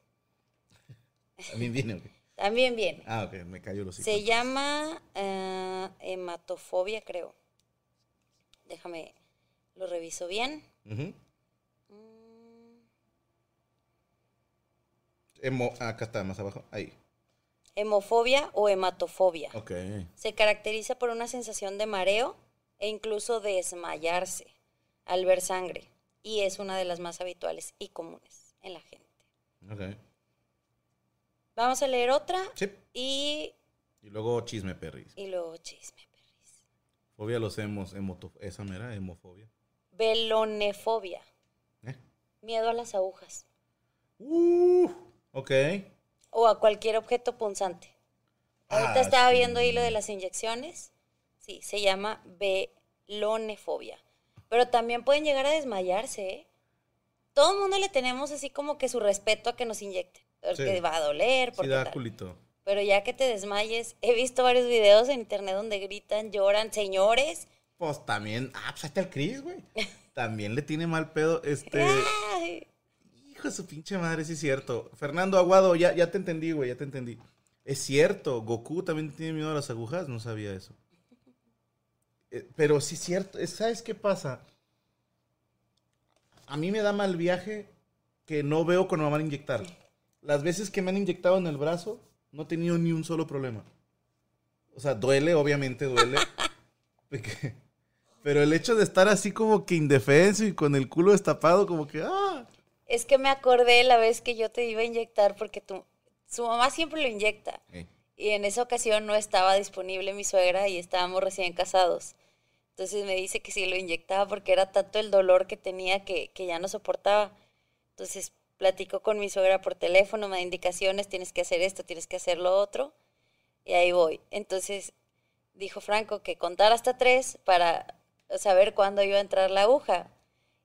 Speaker 3: También viene, ok.
Speaker 4: También viene.
Speaker 3: Ah, ok, me cayó los
Speaker 4: Se llama eh, hematofobia, creo. Déjame, lo reviso bien.
Speaker 3: Hemo- ah, acá está, más abajo. Ahí.
Speaker 4: Hemofobia o hematofobia.
Speaker 3: Ok.
Speaker 4: Se caracteriza por una sensación de mareo e incluso de desmayarse al ver sangre. Y es una de las más habituales y comunes en la gente.
Speaker 3: Ok.
Speaker 4: Vamos a leer otra
Speaker 3: Sí.
Speaker 4: y,
Speaker 3: Y luego chisme, perris.
Speaker 4: y luego chisme. perris.
Speaker 3: Fobia los hemos, hemoto- esa mera, hemofobia.
Speaker 4: Velonefobia.
Speaker 3: ¿Eh?
Speaker 4: Miedo a las agujas
Speaker 3: Uh, ok.
Speaker 4: o a cualquier objeto punzante. Ahorita
Speaker 3: Ah,
Speaker 4: estaba
Speaker 3: sí.
Speaker 4: viendo ahí lo de las inyecciones. Sí, se llama velonefobia. Pero también pueden llegar a desmayarse, ¿eh? Todo el mundo le tenemos así como que su respeto a que nos inyecten. Porque
Speaker 3: Sí.
Speaker 4: va a doler,
Speaker 3: Sí
Speaker 4: porque
Speaker 3: da
Speaker 4: tal.
Speaker 3: culito.
Speaker 4: Pero ya que te desmayes, he visto varios videos en internet donde gritan, lloran, señores.
Speaker 3: Pues también, ah, pues está el Chris, güey. También le tiene mal pedo, este...
Speaker 4: Ay,
Speaker 3: Hijo de su pinche madre, sí es cierto. Fernando Aguado, ya, ya te entendí, güey, ya te entendí. Es cierto, Goku también tiene miedo a las agujas, no sabía eso. Eh, pero sí es cierto, ¿sabes qué pasa? A mí me da mal viaje que no veo cuando me van a inyectar. Las veces que me han inyectado en el brazo, no he tenido ni un solo problema. O sea, duele, obviamente duele. Porque- Pero el hecho de estar así como que indefenso y con el culo destapado, como que, ah,
Speaker 4: Es que me acordé la vez que yo te iba a inyectar porque tu, su mamá siempre lo inyecta.
Speaker 3: Eh,
Speaker 4: Y en esa ocasión no estaba disponible mi suegra y estábamos recién casados. Entonces me dice que si lo inyectaba porque era tanto el dolor que tenía que, que ya no soportaba. Entonces platico con mi suegra por teléfono, me da indicaciones, tienes que hacer esto, tienes que hacer lo otro. Y ahí voy. Entonces dijo Franco que contar hasta tres para saber cuándo iba a entrar la aguja.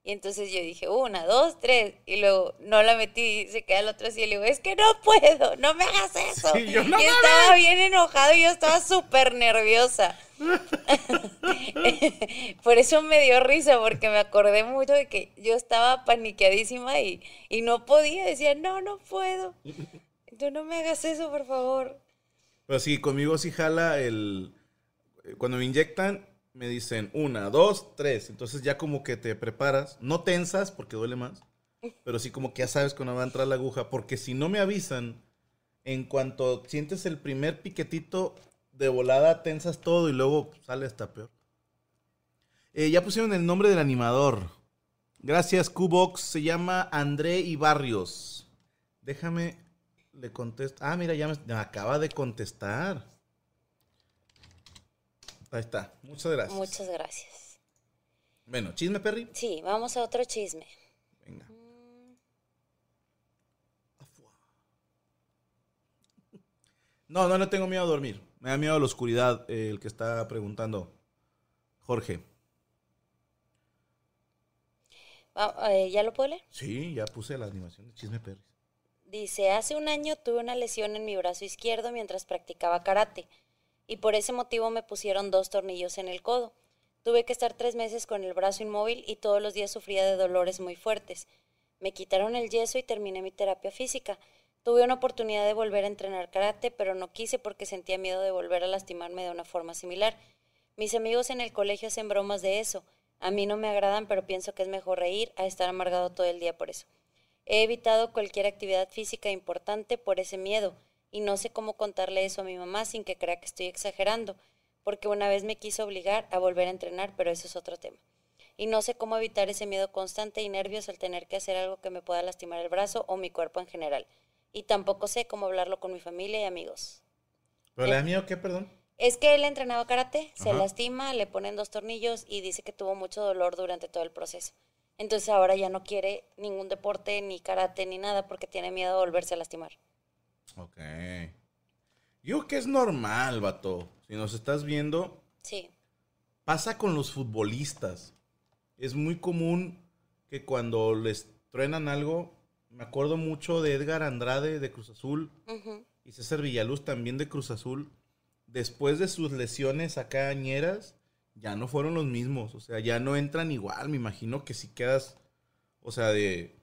Speaker 4: Y entonces yo dije, una, dos, tres. Y luego no la metí y se queda el otro así. Y le digo, es que no puedo, no me hagas eso.
Speaker 3: Sí, yo, "No
Speaker 4: y estaba bien enojado y yo estaba súper nerviosa. Por eso me dio risa, porque me acordé mucho de que yo estaba paniqueadísima y, y no podía. Decía, no, no puedo. Tú no me hagas eso, por favor.
Speaker 3: Pero sí, conmigo sí jala el... Cuando me inyectan, me dicen una, dos, tres. Entonces ya como que te preparas. No tensas porque duele más. Pero sí como que ya sabes cuando va a entrar la aguja. Porque si no me avisan, en cuanto sientes el primer piquetito de volada, tensas todo y luego sale hasta peor. Eh, ya pusieron el nombre del animador. Gracias, Qbox. Se llama André Ibarrios. Déjame, le contesto. Ah, mira, ya me, me acaba de contestar. Ahí está. Muchas gracias.
Speaker 4: Muchas gracias.
Speaker 3: Bueno, chisme, Perry.
Speaker 4: Sí, vamos a otro chisme.
Speaker 3: Venga. No, no le tengo miedo a dormir. Me da miedo a la oscuridad, eh, el que está preguntando. Jorge.
Speaker 4: Va- eh, ¿Ya lo puedo leer?
Speaker 3: Sí, ya puse la animación de chisme, Perry.
Speaker 4: Dice, hace un año tuve una lesión en mi brazo izquierdo mientras practicaba karate y por ese motivo me pusieron dos tornillos en el codo. Tuve que estar tres meses con el brazo inmóvil y todos los días sufría de dolores muy fuertes. Me quitaron el yeso y terminé mi terapia física. Tuve una oportunidad de volver a entrenar karate, pero no quise porque sentía miedo de volver a lastimarme de una forma similar. Mis amigos en el colegio hacen bromas de eso. A mí no me agradan, pero pienso que es mejor reír a estar amargado todo el día por eso. He evitado cualquier actividad física importante por ese miedo y no sé cómo contarle eso a mi mamá sin que crea que estoy exagerando, porque una vez me quiso obligar a volver a entrenar, pero eso es otro tema. Y no sé cómo evitar ese miedo constante y nervios al tener que hacer algo que me pueda lastimar el brazo o mi cuerpo en general. Y tampoco sé cómo hablarlo con mi familia y amigos.
Speaker 3: ¿Pero le da miedo qué, perdón?
Speaker 4: Es que él entrenaba karate, se lastima, le ponen dos tornillos y dice que tuvo mucho dolor durante todo el proceso. Entonces ahora ya no quiere ningún deporte, ni karate, ni nada, porque tiene miedo de volverse a lastimar.
Speaker 3: Ok. Yo creo que es normal, vato. Si nos estás viendo,
Speaker 4: Sí,
Speaker 3: pasa con los futbolistas. Es muy común que cuando les truenan algo, me acuerdo mucho de Edgar Andrade de Cruz Azul
Speaker 4: ujú,
Speaker 3: y César Villaluz también de Cruz Azul. Después de sus lesiones acá añeras, ya no fueron los mismos. O sea, ya no entran igual. Me imagino que si quedas, o sea, de...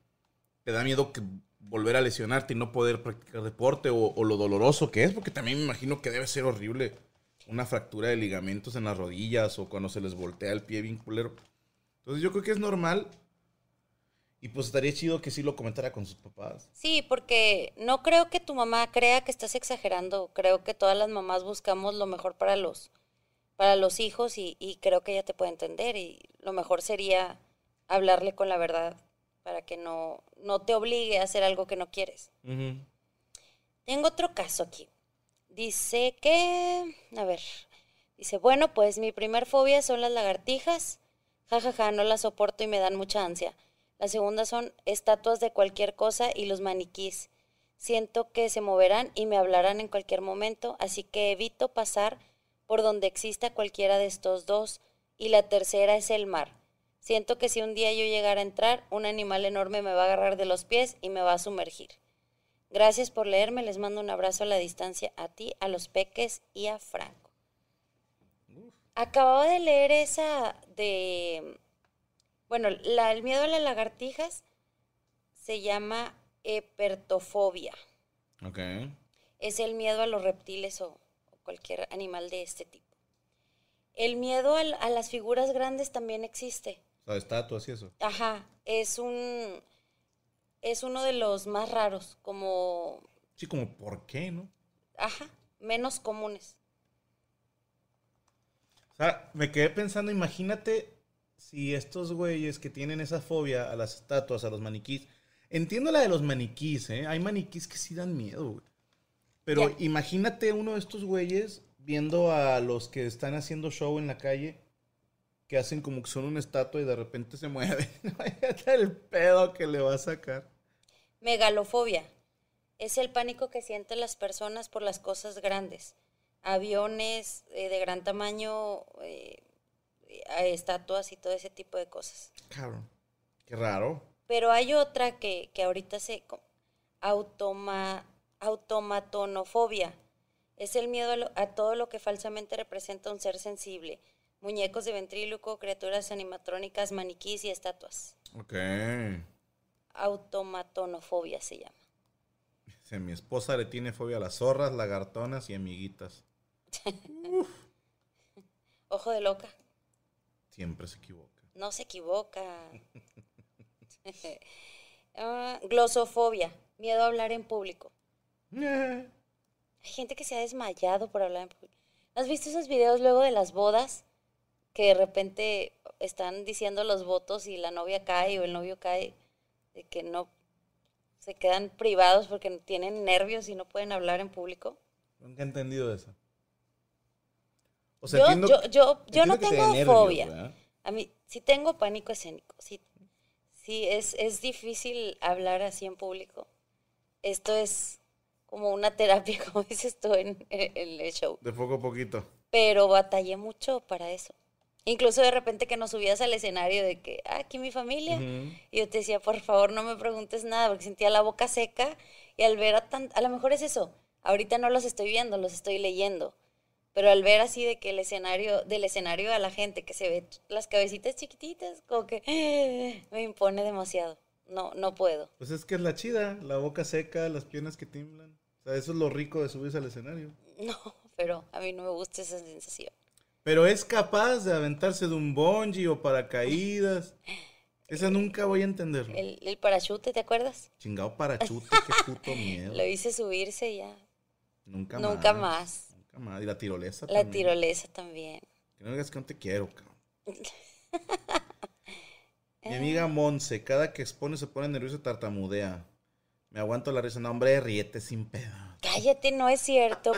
Speaker 3: Te da miedo que volver a lesionarte y no poder practicar deporte o, lo doloroso que es, porque también me imagino que debe ser horrible una fractura de ligamentos en las rodillas o cuando se les voltea el pie bien culero. Entonces yo creo que es normal y pues estaría chido que sí lo comentara con sus papás.
Speaker 4: Sí, porque no creo que tu mamá crea que estás exagerando. Creo que todas las mamás buscamos lo mejor para los, para los hijos y, y creo que ella te puede entender. Y lo mejor sería hablarle con la verdad para que no, no te obligue a hacer algo que no quieres. Tengo otro caso aquí. Dice que, a ver, dice, bueno, pues mi primer fobia son las lagartijas. Ja, ja, ja, no las soporto y me dan mucha ansia. La segunda son estatuas de cualquier cosa y los maniquís. Siento que se moverán y me hablarán en cualquier momento, así que evito pasar por donde exista cualquiera de estos dos. Y la tercera es el mar. Siento que si un día yo llegara a entrar, un animal enorme me va a agarrar de los pies y me va a sumergir. Gracias por leerme, les mando un abrazo a la distancia a ti, a los peques y a Franco. Acababa de leer esa de, bueno, la- el miedo a las lagartijas se llama hepertofobia.
Speaker 3: Ok.
Speaker 4: Es el miedo a los reptiles o, o cualquier animal de este tipo. El miedo a las figuras grandes también existe.
Speaker 3: O sea, estatuas y eso.
Speaker 4: Ajá, es un es uno de los más raros, como
Speaker 3: Sí, como por qué, ¿no?
Speaker 4: ajá, menos comunes.
Speaker 3: O sea, me quedé pensando, imagínate si estos güeyes que tienen esa fobia a las estatuas, a los maniquís. Entiendo la de los maniquís, ¿eh? Hay maniquís que sí dan miedo, güey. Pero imagínate uno de estos güeyes viendo a los que están haciendo show en la calle, que hacen como que son una estatua y de repente se mueven. Imagínate el pedo que le va a sacar.
Speaker 4: Megalofobia es el pánico que sienten las personas por las cosas grandes, aviones eh, de gran tamaño, eh, eh, estatuas y todo ese tipo de cosas.
Speaker 3: Cabrón. Qué raro.
Speaker 4: Pero hay otra que, que ahorita se... Automa, automatonofobia. Es el miedo a, lo- a todo lo que falsamente representa un ser sensible. Muñecos de ventríloco, criaturas animatrónicas, maniquís y estatuas.
Speaker 3: Ok.
Speaker 4: Automatonofobia se llama.
Speaker 3: Dice, mi esposa le tiene fobia a las zorras, lagartonas y amiguitas.
Speaker 4: Ojo de loca.
Speaker 3: Siempre se equivoca.
Speaker 4: No se equivoca. Ah, glosofobia. Miedo a hablar en público. Hay gente que se ha desmayado por hablar en público. ¿Has visto esos videos luego de las bodas? Que de repente están diciendo los votos y la novia cae o el novio cae. De que no se quedan privados porque tienen nervios y no pueden hablar en público.
Speaker 3: Nunca he entendido eso. O
Speaker 4: yo,
Speaker 3: entiendo-
Speaker 4: yo, yo, yo no
Speaker 3: te
Speaker 4: tengo
Speaker 3: nervios,
Speaker 4: fobia.
Speaker 3: ¿verdad?
Speaker 4: A mí sí tengo pánico escénico. Sí, sí es, es difícil hablar así en público. Esto es como una terapia, como dices tú en, en el show.
Speaker 3: De poco a poquito.
Speaker 4: Pero batallé mucho para eso. Incluso de repente que nos subías al escenario de que, ah, aquí mi familia. Y yo te decía, por favor, no me preguntes nada, porque sentía la boca seca. Y al ver a tan, a lo mejor es eso. Ahorita no los estoy viendo, los estoy leyendo. Pero al ver así de que el escenario, del escenario a la gente, que se ve las cabecitas chiquititas, como que me impone demasiado. No, no puedo.
Speaker 3: Pues es que es la chida, la boca seca, las piernas que tiemblan. O sea, eso es lo rico de subirse al escenario.
Speaker 4: No, pero a mí no me gusta esa sensación.
Speaker 3: Pero es capaz de aventarse de un bungee o paracaídas. Esa nunca voy a entenderlo.
Speaker 4: El, el parachute, ¿te acuerdas?
Speaker 3: Chingado parachute, qué puto miedo.
Speaker 4: Lo hice subirse y ya.
Speaker 3: Nunca,
Speaker 4: Nunca
Speaker 3: más.
Speaker 4: más.
Speaker 3: Nunca más. Y la tirolesa
Speaker 4: La
Speaker 3: también.
Speaker 4: tirolesa también.
Speaker 3: Que no digas que no te quiero, cabrón. Mi amiga Monse, cada que expone se pone nerviosa y tartamudea. Me aguanto la risa. No, hombre, ríete sin pedo.
Speaker 4: Cállate, no es cierto.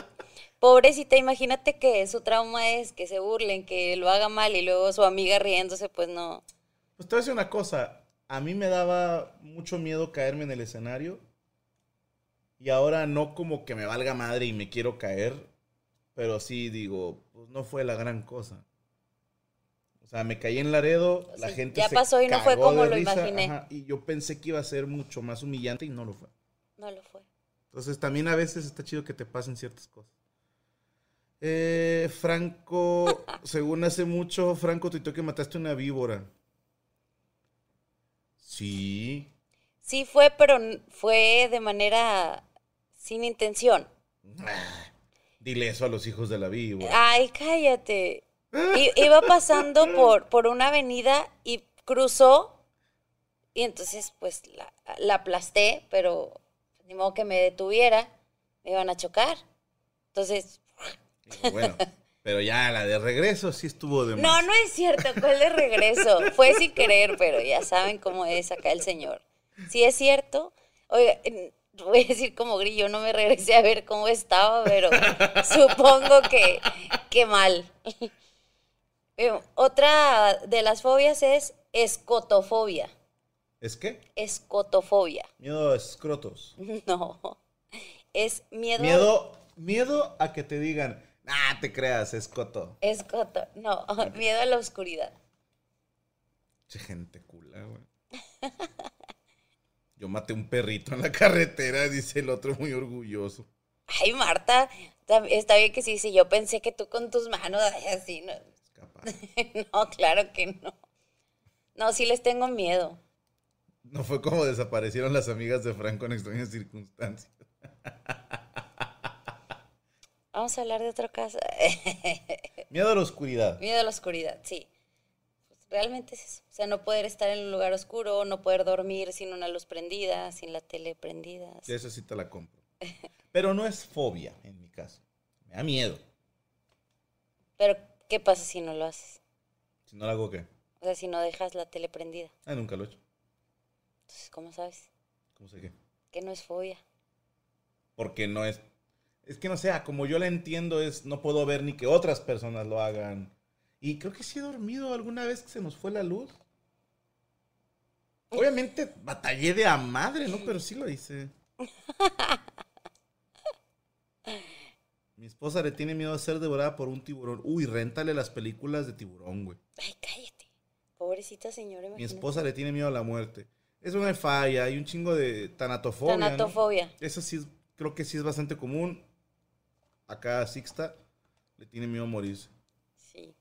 Speaker 4: Pobrecita, imagínate que su trauma es que se burlen, que lo haga mal y luego su amiga riéndose, pues no.
Speaker 3: Pues te voy a decir una cosa. A mí me daba mucho miedo caerme en el escenario. Y ahora no como que me valga madre y me quiero caer. Pero sí digo, pues no fue la gran cosa. O sea, me caí en Laredo, la gente
Speaker 4: ya
Speaker 3: se
Speaker 4: pasó y no fue como lo
Speaker 3: risa,
Speaker 4: imaginé.
Speaker 3: ajá, y yo pensé que iba a ser mucho más humillante y no lo fue.
Speaker 4: No lo fue.
Speaker 3: Entonces también a veces está chido que te pasen ciertas cosas. Eh, Franco, según hace mucho, Franco tuiteó que mataste una víbora. Sí.
Speaker 4: Sí fue, pero fue de manera sin intención.
Speaker 3: Ah, Dile eso a los hijos de la víbora.
Speaker 4: Ay, cállate. I- iba pasando por, por una avenida y cruzó y entonces pues la, la aplasté, pero ni modo que me detuviera, me iban a chocar. Entonces,
Speaker 3: Digo, bueno, pero ya la de regreso sí estuvo de
Speaker 4: no,
Speaker 3: más.
Speaker 4: no es cierto, ¿cuál de regreso? Fue sin querer, pero ya saben cómo es acá el señor. Si es cierto, oiga, voy a decir como grillo, no me regresé a ver cómo estaba, pero supongo que, que mal. Bien, Otra de las fobias es escotofobia.
Speaker 3: ¿Es qué?
Speaker 4: Escotofobia.
Speaker 3: Miedo a escrotos.
Speaker 4: No. Es miedo.
Speaker 3: Miedo, miedo a que te digan, ah, te creas, escoto.
Speaker 4: Escoto. No, miedo a la oscuridad.
Speaker 3: Che, gente cula, güey. Yo maté un perrito en la carretera, dice el otro muy orgulloso.
Speaker 4: Ay, Marta, está bien que sí, sí, yo pensé que tú con tus manos, así, no.
Speaker 3: Es capaz.
Speaker 4: No, claro que no. No, sí les tengo miedo.
Speaker 3: No fue como desaparecieron las amigas de Franco en extrañas circunstancias.
Speaker 4: Vamos a hablar de otro caso.
Speaker 3: Miedo a la oscuridad.
Speaker 4: miedo a la oscuridad, sí. Pues realmente es eso. O sea, no poder estar en un lugar oscuro, no poder dormir sin una luz prendida, sin la tele prendida.
Speaker 3: Sí, Esa sí te la compro. Pero no es fobia, en mi caso. Me da miedo.
Speaker 4: Pero, ¿qué pasa si no lo haces?
Speaker 3: Si no lo hago, ¿qué?
Speaker 4: O sea, si no dejas la tele prendida.
Speaker 3: Ah, nunca lo he hecho.
Speaker 4: Entonces, ¿cómo sabes?
Speaker 3: ¿Cómo sé qué?
Speaker 4: Que no es fobia.
Speaker 3: Porque no es... Es que no sea, como yo la entiendo, es no puedo ver ni que otras personas lo hagan. Y creo que sí he dormido alguna vez que se nos fue la luz. Obviamente batallé de a madre, ¿no? Pero sí lo hice. Mi esposa le tiene miedo a ser devorada por un tiburón. Uy, réntale las películas de tiburón, güey.
Speaker 4: Ay, cállate. Pobrecita señora,
Speaker 3: Mi esposa le tiene miedo a la muerte. Es una falla, hay un chingo de tanatofobia. ¿no?
Speaker 4: Tanatofobia.
Speaker 3: Esa sí es- creo que sí es bastante común. Acá a Sixta le tiene miedo a morirse.
Speaker 4: Sí.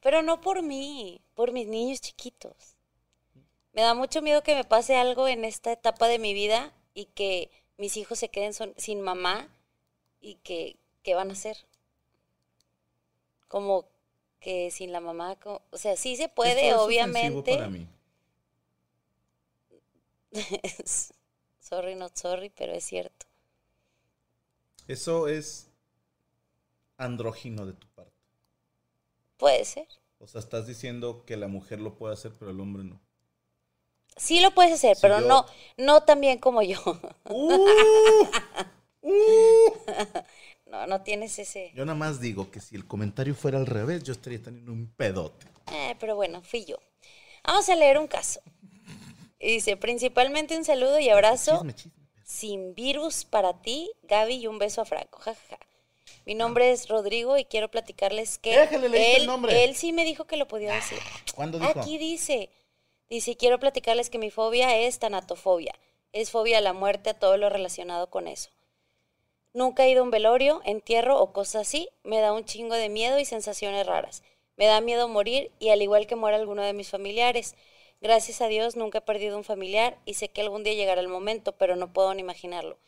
Speaker 4: Pero no por mí, por mis niños chiquitos. Me da mucho miedo que me pase algo en esta etapa de mi vida y que mis hijos se queden son- sin mamá y que, ¿qué van a hacer? Como que sin la mamá, co- o sea, sí se puede,
Speaker 3: Esto es
Speaker 4: obviamente.
Speaker 3: para mí.
Speaker 4: sorry, not sorry, pero es cierto.
Speaker 3: Eso es andrógino de tu parte.
Speaker 4: Puede ser.
Speaker 3: O sea, estás diciendo que la mujer lo puede hacer, pero el hombre no.
Speaker 4: Sí lo puedes hacer,
Speaker 3: Si
Speaker 4: pero
Speaker 3: yo-
Speaker 4: no, no tan bien como yo. No, no tienes ese.
Speaker 3: Yo nada más digo que si el comentario fuera al revés, yo estaría teniendo un pedote.
Speaker 4: Eh, pero bueno, fui yo. Vamos a leer un caso. Y dice, principalmente un saludo y abrazo
Speaker 3: Chisme, chisme.
Speaker 4: sin virus para ti, Gaby, y un beso a Franco. Ja, ja, ja. Mi nombre es Rodrigo y quiero platicarles que
Speaker 3: Déjale, leíste el
Speaker 4: él,
Speaker 3: nombre.
Speaker 4: él sí me dijo que lo podía decir.
Speaker 3: ¿Cuándo dijo?
Speaker 4: Aquí dice, dice, quiero platicarles que mi fobia es tanatofobia. Es fobia a la muerte, a todo lo relacionado con eso. Nunca he ido a un velorio, entierro o cosas así. Me da un chingo de miedo y sensaciones raras. Me da miedo morir y al igual que muera alguno de mis familiares. Gracias a Dios nunca he perdido un familiar y sé que algún día llegará el momento, pero no puedo ni imaginarlo.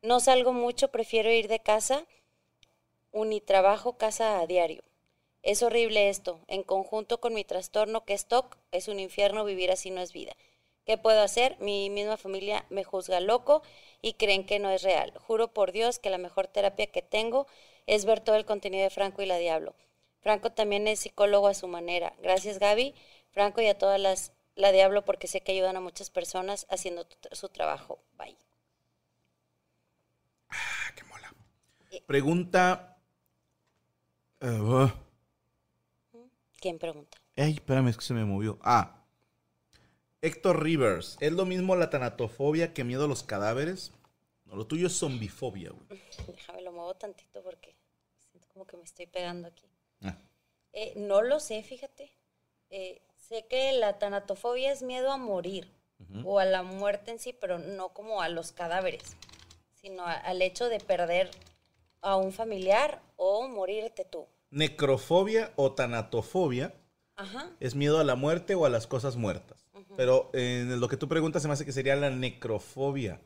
Speaker 4: No salgo mucho, prefiero ir de casa, unitrabajo, casa a diario. Es horrible esto. En conjunto con mi trastorno que es TOC, es un infierno vivir así no es vida. ¿Qué puedo hacer? Mi misma familia me juzga loco y creen que no es real. Juro por Dios que la mejor terapia que tengo es ver todo el contenido de Franco y la Diablo. Franco también es psicólogo a su manera. Gracias Gaby, Franco y a todas las la Diablo porque sé que ayudan a muchas personas haciendo su trabajo. Bye.
Speaker 3: Ah, qué mola. Pregunta. eh, uh,
Speaker 4: ¿Quién pregunta?
Speaker 3: Ay, espérame, es que se me movió. Ah. Héctor Rivers. ¿Es lo mismo la tanatofobia que miedo a los cadáveres? No, lo tuyo es zombifobia, güey.
Speaker 4: Déjame lo muevo tantito porque siento como que me estoy pegando aquí.
Speaker 3: Ah.
Speaker 4: Eh, no lo sé, fíjate. Eh, sé que la tanatofobia es miedo a morir o a la muerte en sí, pero no como a los cadáveres, sino a- al hecho de perder a un familiar o morirte tú.
Speaker 3: Necrofobia o tanatofobia
Speaker 4: Ajá.
Speaker 3: es miedo a la muerte o a las cosas muertas. Pero en lo que tú preguntas se me hace que sería la necrofobia.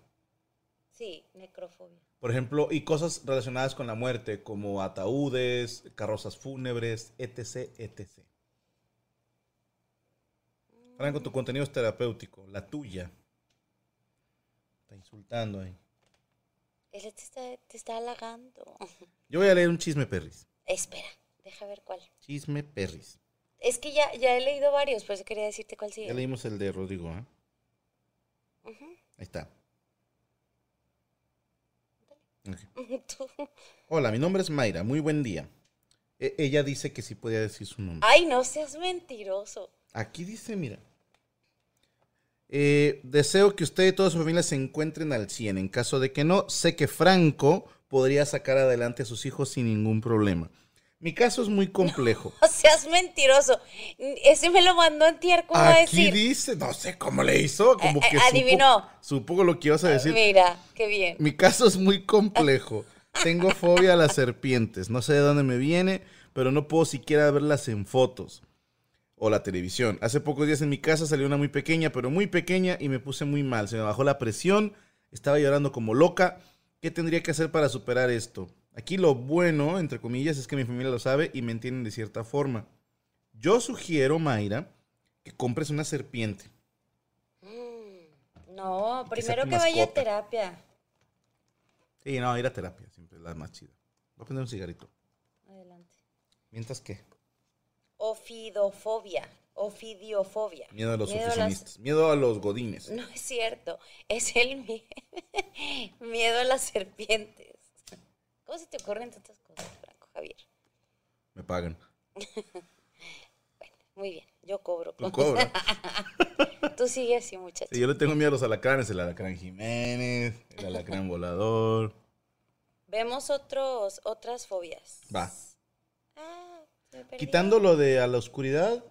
Speaker 4: Sí, necrofobia.
Speaker 3: Por ejemplo, y cosas relacionadas con la muerte, como ataúdes, carrozas fúnebres, etc, etc. Franco, tu contenido es terapéutico, la tuya. Está insultando ahí.
Speaker 4: Él te está, te está halagando.
Speaker 3: Yo voy a leer un chisme perris.
Speaker 4: Espera, deja ver cuál.
Speaker 3: Chisme perris.
Speaker 4: Es que ya, ya he leído varios, por eso quería decirte cuál sigue.
Speaker 3: Ya leímos el de Rodrigo, ¿eh? Ahí está. Ok.
Speaker 4: Tú.
Speaker 3: Hola, mi nombre es Mayra. Muy buen día. E- ella dice que sí podía decir su nombre.
Speaker 4: Ay, no seas mentiroso.
Speaker 3: Aquí dice, mira. Eh, deseo que usted y toda su familia se encuentren al 100. En caso de que no, sé que Franco podría sacar adelante a sus hijos sin ningún problema. Mi caso es muy complejo.
Speaker 4: No seas mentiroso. Ese me lo mandó Antier, ¿cómo va a
Speaker 3: Aquí
Speaker 4: decir?
Speaker 3: dice, no sé cómo le hizo, como
Speaker 4: Eh,
Speaker 3: que
Speaker 4: eh,
Speaker 3: supo-
Speaker 4: adivinó.
Speaker 3: Supo, lo que ibas a decir.
Speaker 4: Mira, qué bien.
Speaker 3: Mi caso es muy complejo. Tengo fobia a las serpientes. No sé de dónde me viene, pero no puedo siquiera verlas en fotos o la televisión. Hace pocos días en mi casa salió una muy pequeña, pero muy pequeña y me puse muy mal. Se me bajó la presión, estaba llorando como loca. ¿Qué tendría que hacer para superar esto? Aquí lo bueno, entre comillas, es que mi familia lo sabe y me entienden de cierta forma. Yo sugiero, Mayra, que compres una serpiente.
Speaker 4: Mm, No,
Speaker 3: que
Speaker 4: primero que vaya a terapia.
Speaker 3: Sí, no, ir a terapia, siempre es la más chida. Voy a prender un cigarrito.
Speaker 4: Adelante.
Speaker 3: Mientras que,
Speaker 4: Ofidofobia. Ofidiofobia.
Speaker 3: miedo a los
Speaker 4: Miedo a las-
Speaker 3: oficinistas, miedo a los godines.
Speaker 4: No es cierto. Es el mie- miedo a las serpientes. ¿Cómo se te ocurren tantas cosas, Franco Javier?
Speaker 3: Me pagan.
Speaker 4: Muy bien, yo cobro.
Speaker 3: Tú cobras.
Speaker 4: Tú sigue así, muchacho.
Speaker 3: Sí, yo le tengo miedo a los alacranes, el alacrán Jiménez, el alacrán volador.
Speaker 4: Vemos otros, otras fobias.
Speaker 3: Va.
Speaker 4: Ah, Se me perdió.
Speaker 3: Quitando lo de a la oscuridad,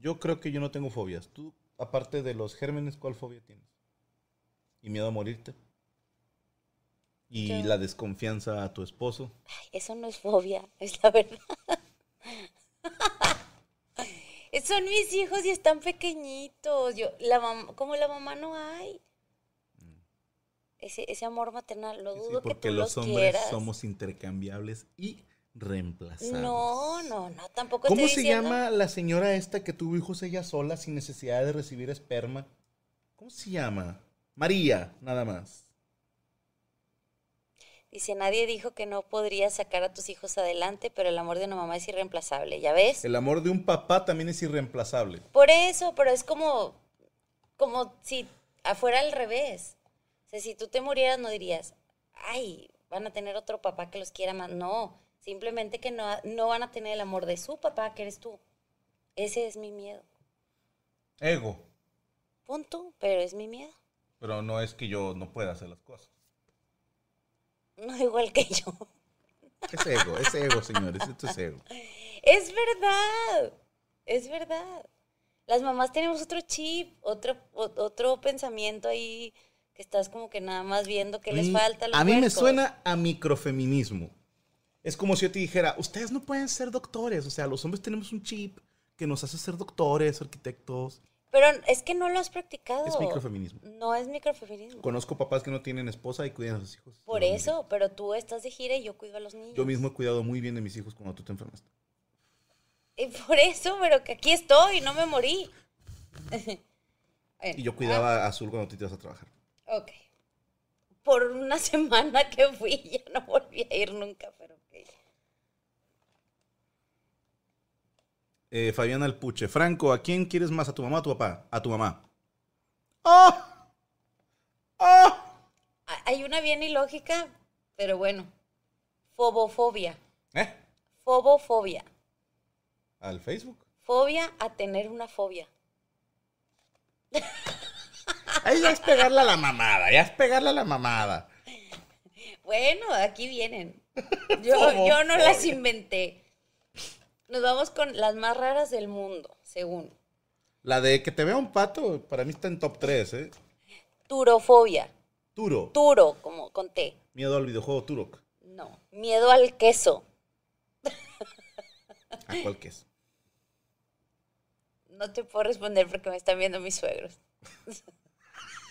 Speaker 3: yo creo que yo no tengo fobias. Tú, aparte de los gérmenes, ¿cuál fobia tienes? ¿Y miedo a morirte? ¿Y
Speaker 4: Yo-
Speaker 3: la desconfianza a tu esposo?
Speaker 4: Eso no es fobia, es la verdad. Son mis hijos y están pequeñitos. Yo, la mam- como la mamá no hay. Ese, ese amor maternal, lo
Speaker 3: Sí,
Speaker 4: dudo que
Speaker 3: porque
Speaker 4: tú
Speaker 3: los
Speaker 4: los
Speaker 3: hombres
Speaker 4: quieras.
Speaker 3: somos intercambiables y reemplazables.
Speaker 4: No, no, no, tampoco
Speaker 3: ¿Cómo
Speaker 4: estoy
Speaker 3: se
Speaker 4: diciendo-
Speaker 3: llama la señora esta que tuvo hijos ella sola sin necesidad de recibir esperma? ¿Cómo se llama? María, nada más.
Speaker 4: Dice, nadie dijo que no podrías sacar a tus hijos adelante, pero el amor de una mamá es irreemplazable, ¿ya ves?
Speaker 3: El amor de un papá también es irreemplazable.
Speaker 4: Por eso, pero es como, como si afuera al revés. O sea, si tú te murieras no dirías, ay, van a tener otro papá que los quiera más. No, simplemente que no, no van a tener el amor de su papá, que eres tú. Ese es mi miedo.
Speaker 3: Ego.
Speaker 4: Punto, pero es mi miedo.
Speaker 3: Pero no es que yo no pueda hacer las cosas.
Speaker 4: No igual que yo.
Speaker 3: Es ego, es ego, señores. Esto es ego.
Speaker 4: Es verdad, es verdad. Las mamás tenemos otro chip, otro, otro pensamiento ahí que estás como que nada más viendo que les falta. a los
Speaker 3: A mí me suena a microfeminismo. Es como si yo te dijera, ustedes no pueden ser doctores. O sea, los hombres tenemos un chip que nos hace ser doctores, arquitectos.
Speaker 4: Pero es que no lo has practicado.
Speaker 3: Es microfeminismo.
Speaker 4: No es microfeminismo.
Speaker 3: Conozco papás que no tienen esposa y cuidan a sus hijos.
Speaker 4: Por eso, pero tú estás de gira y yo cuido a los niños.
Speaker 3: Yo mismo he cuidado muy bien de mis hijos cuando tú te enfermaste.
Speaker 4: Y por eso, pero que aquí estoy, no me morí.
Speaker 3: Y yo cuidaba a Azul cuando tú te ibas a trabajar.
Speaker 4: ok. Por una semana que fui, ya no volví a ir nunca, pero ok.
Speaker 3: Eh, Fabiana Alpuche. Franco, ¿a quién quieres más? ¿A tu mamá o a tu papá? A tu mamá. ¡Ah! Ah,
Speaker 4: Hay una bien ilógica, pero bueno. Fobofobia.
Speaker 3: ¿Eh?
Speaker 4: Fobofobia.
Speaker 3: ¿Al Facebook?
Speaker 4: Fobia a tener una fobia.
Speaker 3: Ahí ya es pegarle a la mamada, ya es pegarle a la mamada.
Speaker 4: Bueno, aquí vienen. Yo, yo no las inventé. Nos vamos con las más raras del mundo, según.
Speaker 3: La de que te vea un pato, para mí está en top 3, ¿eh?
Speaker 4: Turofobia.
Speaker 3: Turo.
Speaker 4: Turo, como con T.
Speaker 3: Miedo al videojuego Turok.
Speaker 4: No. Miedo al queso.
Speaker 3: ¿A cuál que es?
Speaker 4: No te puedo responder porque me están viendo mis suegros.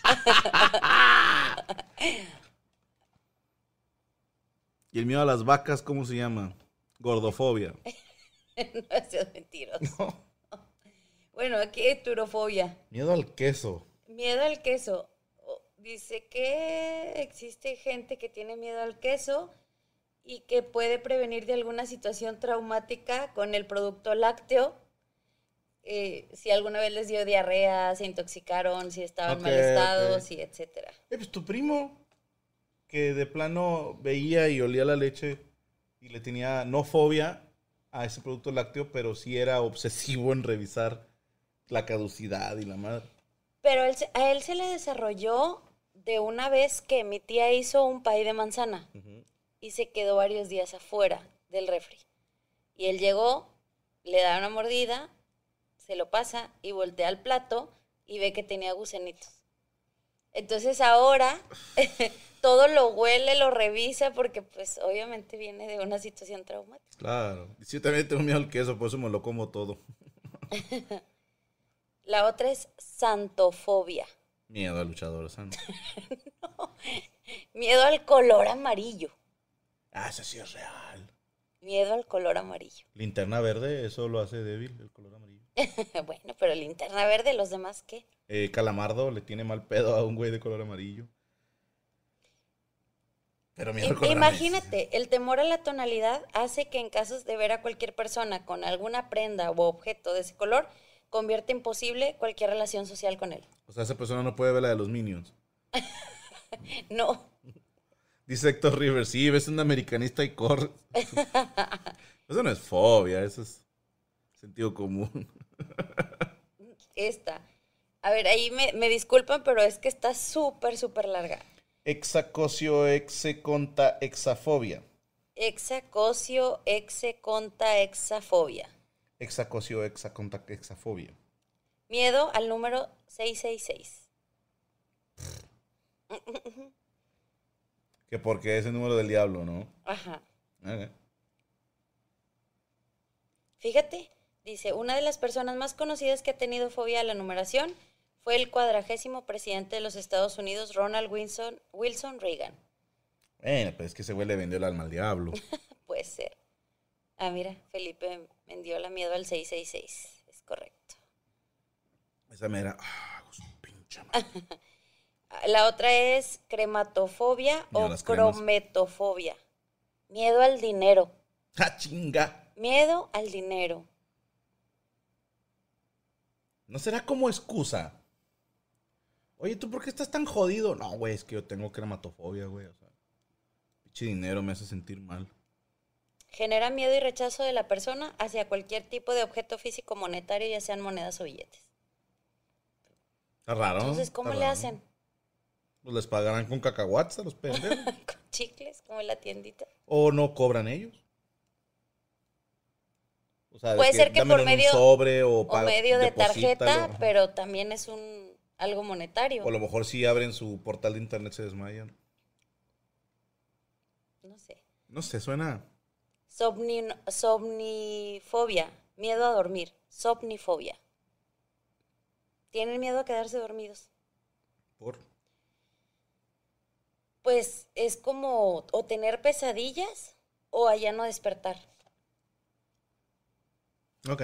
Speaker 3: ¿Y el miedo a las vacas, cómo se llama? Gordofobia.
Speaker 4: no seas mentiroso. Bueno, aquí hay turofobia.
Speaker 3: Miedo al queso.
Speaker 4: Miedo al queso. Dice que existe gente que tiene miedo al queso y que puede prevenir de alguna situación traumática con el producto lácteo. Eh, si alguna vez les dio diarrea, se intoxicaron, si estaban
Speaker 3: Ok,
Speaker 4: mal estados, y etcétera.
Speaker 3: Eh, pues tu primo, que de plano veía y olía la leche y le tenía no fobia a ese producto lácteo, pero sí era obsesivo en revisar la caducidad y la madre.
Speaker 4: Pero él a él se le desarrolló de una vez que mi tía hizo un pay de manzana y se quedó varios días afuera del refri. Y él llegó, le da una mordida, se lo pasa y voltea al plato y ve que tenía gusanitos. Entonces ahora todo lo huele, lo revisa porque pues obviamente viene de una situación traumática.
Speaker 3: Claro. Yo también tengo miedo al queso, por eso me lo como todo.
Speaker 4: La otra es santofobia,
Speaker 3: Miedo al luchador santo.
Speaker 4: miedo al color amarillo,
Speaker 3: Ah, eso sí es real.
Speaker 4: miedo al color amarillo.
Speaker 3: Linterna verde, eso lo hace débil, el color amarillo.
Speaker 4: bueno, pero linterna verde, los demás qué?
Speaker 3: Eh, Calamardo le tiene mal pedo a un güey de color amarillo. Pero miedo.
Speaker 4: Imagínate, el temor a la tonalidad hace que en casos de ver a cualquier persona con alguna prenda o objeto de ese color, convierte imposible cualquier relación social con él.
Speaker 3: O sea, esa persona no puede ver la de los Minions.
Speaker 4: No,
Speaker 3: Dice Héctor Rivers, sí, ves un americanista y corres. eso no es fobia, eso es sentido común.
Speaker 4: esta. A ver, ahí me, me disculpan, pero es que está súper, súper larga.
Speaker 3: Exacocio execonta exafobia.
Speaker 4: Exacosio, execonta, exafobia.
Speaker 3: Exacosio, exaconta, exafobia.
Speaker 4: Miedo al número 666.
Speaker 3: Que porque es el número del diablo, ¿no?
Speaker 4: Ajá. Fíjate, dice, una de las personas más conocidas que ha tenido fobia a la numeración fue el cuadragésimo presidente de los Estados Unidos, Ronald Wilson, Wilson Reagan.
Speaker 3: Bueno, pues es que ese güey le vendió el alma al diablo.
Speaker 4: Puede ser. Ah, mira, Felipe vendió la miedo al 666. Es correcto.
Speaker 3: Esa mera. Ah, pinche.
Speaker 4: La otra es crematofobia o crometofobia. Miedo al dinero.
Speaker 3: ¡Ja, chinga!
Speaker 4: Miedo al dinero.
Speaker 3: ¿No será como excusa? Oye, ¿tú por qué estás tan jodido? No, güey, es que yo tengo crematofobia, güey. O sea, pinche dinero me hace sentir mal.
Speaker 4: Genera miedo y rechazo de la persona hacia cualquier tipo de objeto físico monetario, ya sean monedas o billetes.
Speaker 3: Está raro.
Speaker 4: Entonces, ¿cómo le
Speaker 3: raro.
Speaker 4: hacen?
Speaker 3: Pues les pagarán con cacahuates a los pendejos.
Speaker 4: ¿Con chicles? Como en la tiendita.
Speaker 3: o no cobran ellos. O sea, de
Speaker 4: Puede ser que por medio-
Speaker 3: sobre o,
Speaker 4: O medio de
Speaker 3: deposítalo.
Speaker 4: tarjeta, pero también es un algo monetario.
Speaker 3: O a lo mejor si abren su portal de internet se desmayan.
Speaker 4: No sé.
Speaker 3: No sé, suena.
Speaker 4: Somni- somnifobia, miedo a dormir. Somnifobia. ¿Tienen miedo a quedarse dormidos?
Speaker 3: Por.
Speaker 4: Pues es como o tener pesadillas o allá no despertar.
Speaker 3: Ok.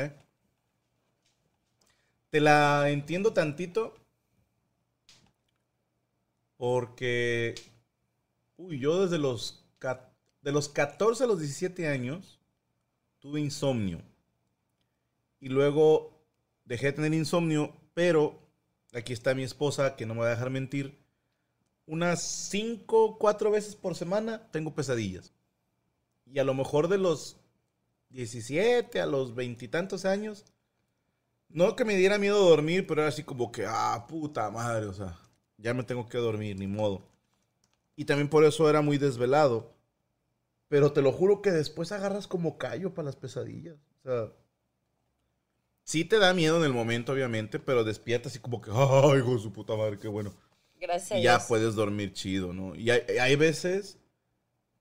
Speaker 3: Te la entiendo tantito. Porque. Uy, yo desde los. De los 14 a los 17 años. Tuve insomnio. Y luego dejé de tener insomnio. Pero. Aquí está mi esposa, que no me va a dejar mentir. Unas 5, 4 veces por semana tengo pesadillas. Y a lo mejor de los 17 a los veintitantos años. No que me diera miedo dormir, pero era así como que, ah, puta madre, o sea, ya me tengo que dormir, ni modo. Y también por eso era muy desvelado. Pero te lo juro que después agarras como callo para las pesadillas. O sea, sí te da miedo en el momento, obviamente, pero despiertas así como que, ay, hijo de su puta madre, qué bueno.
Speaker 4: Gracias
Speaker 3: Y ya puedes dormir chido, ¿no? Y hay, hay veces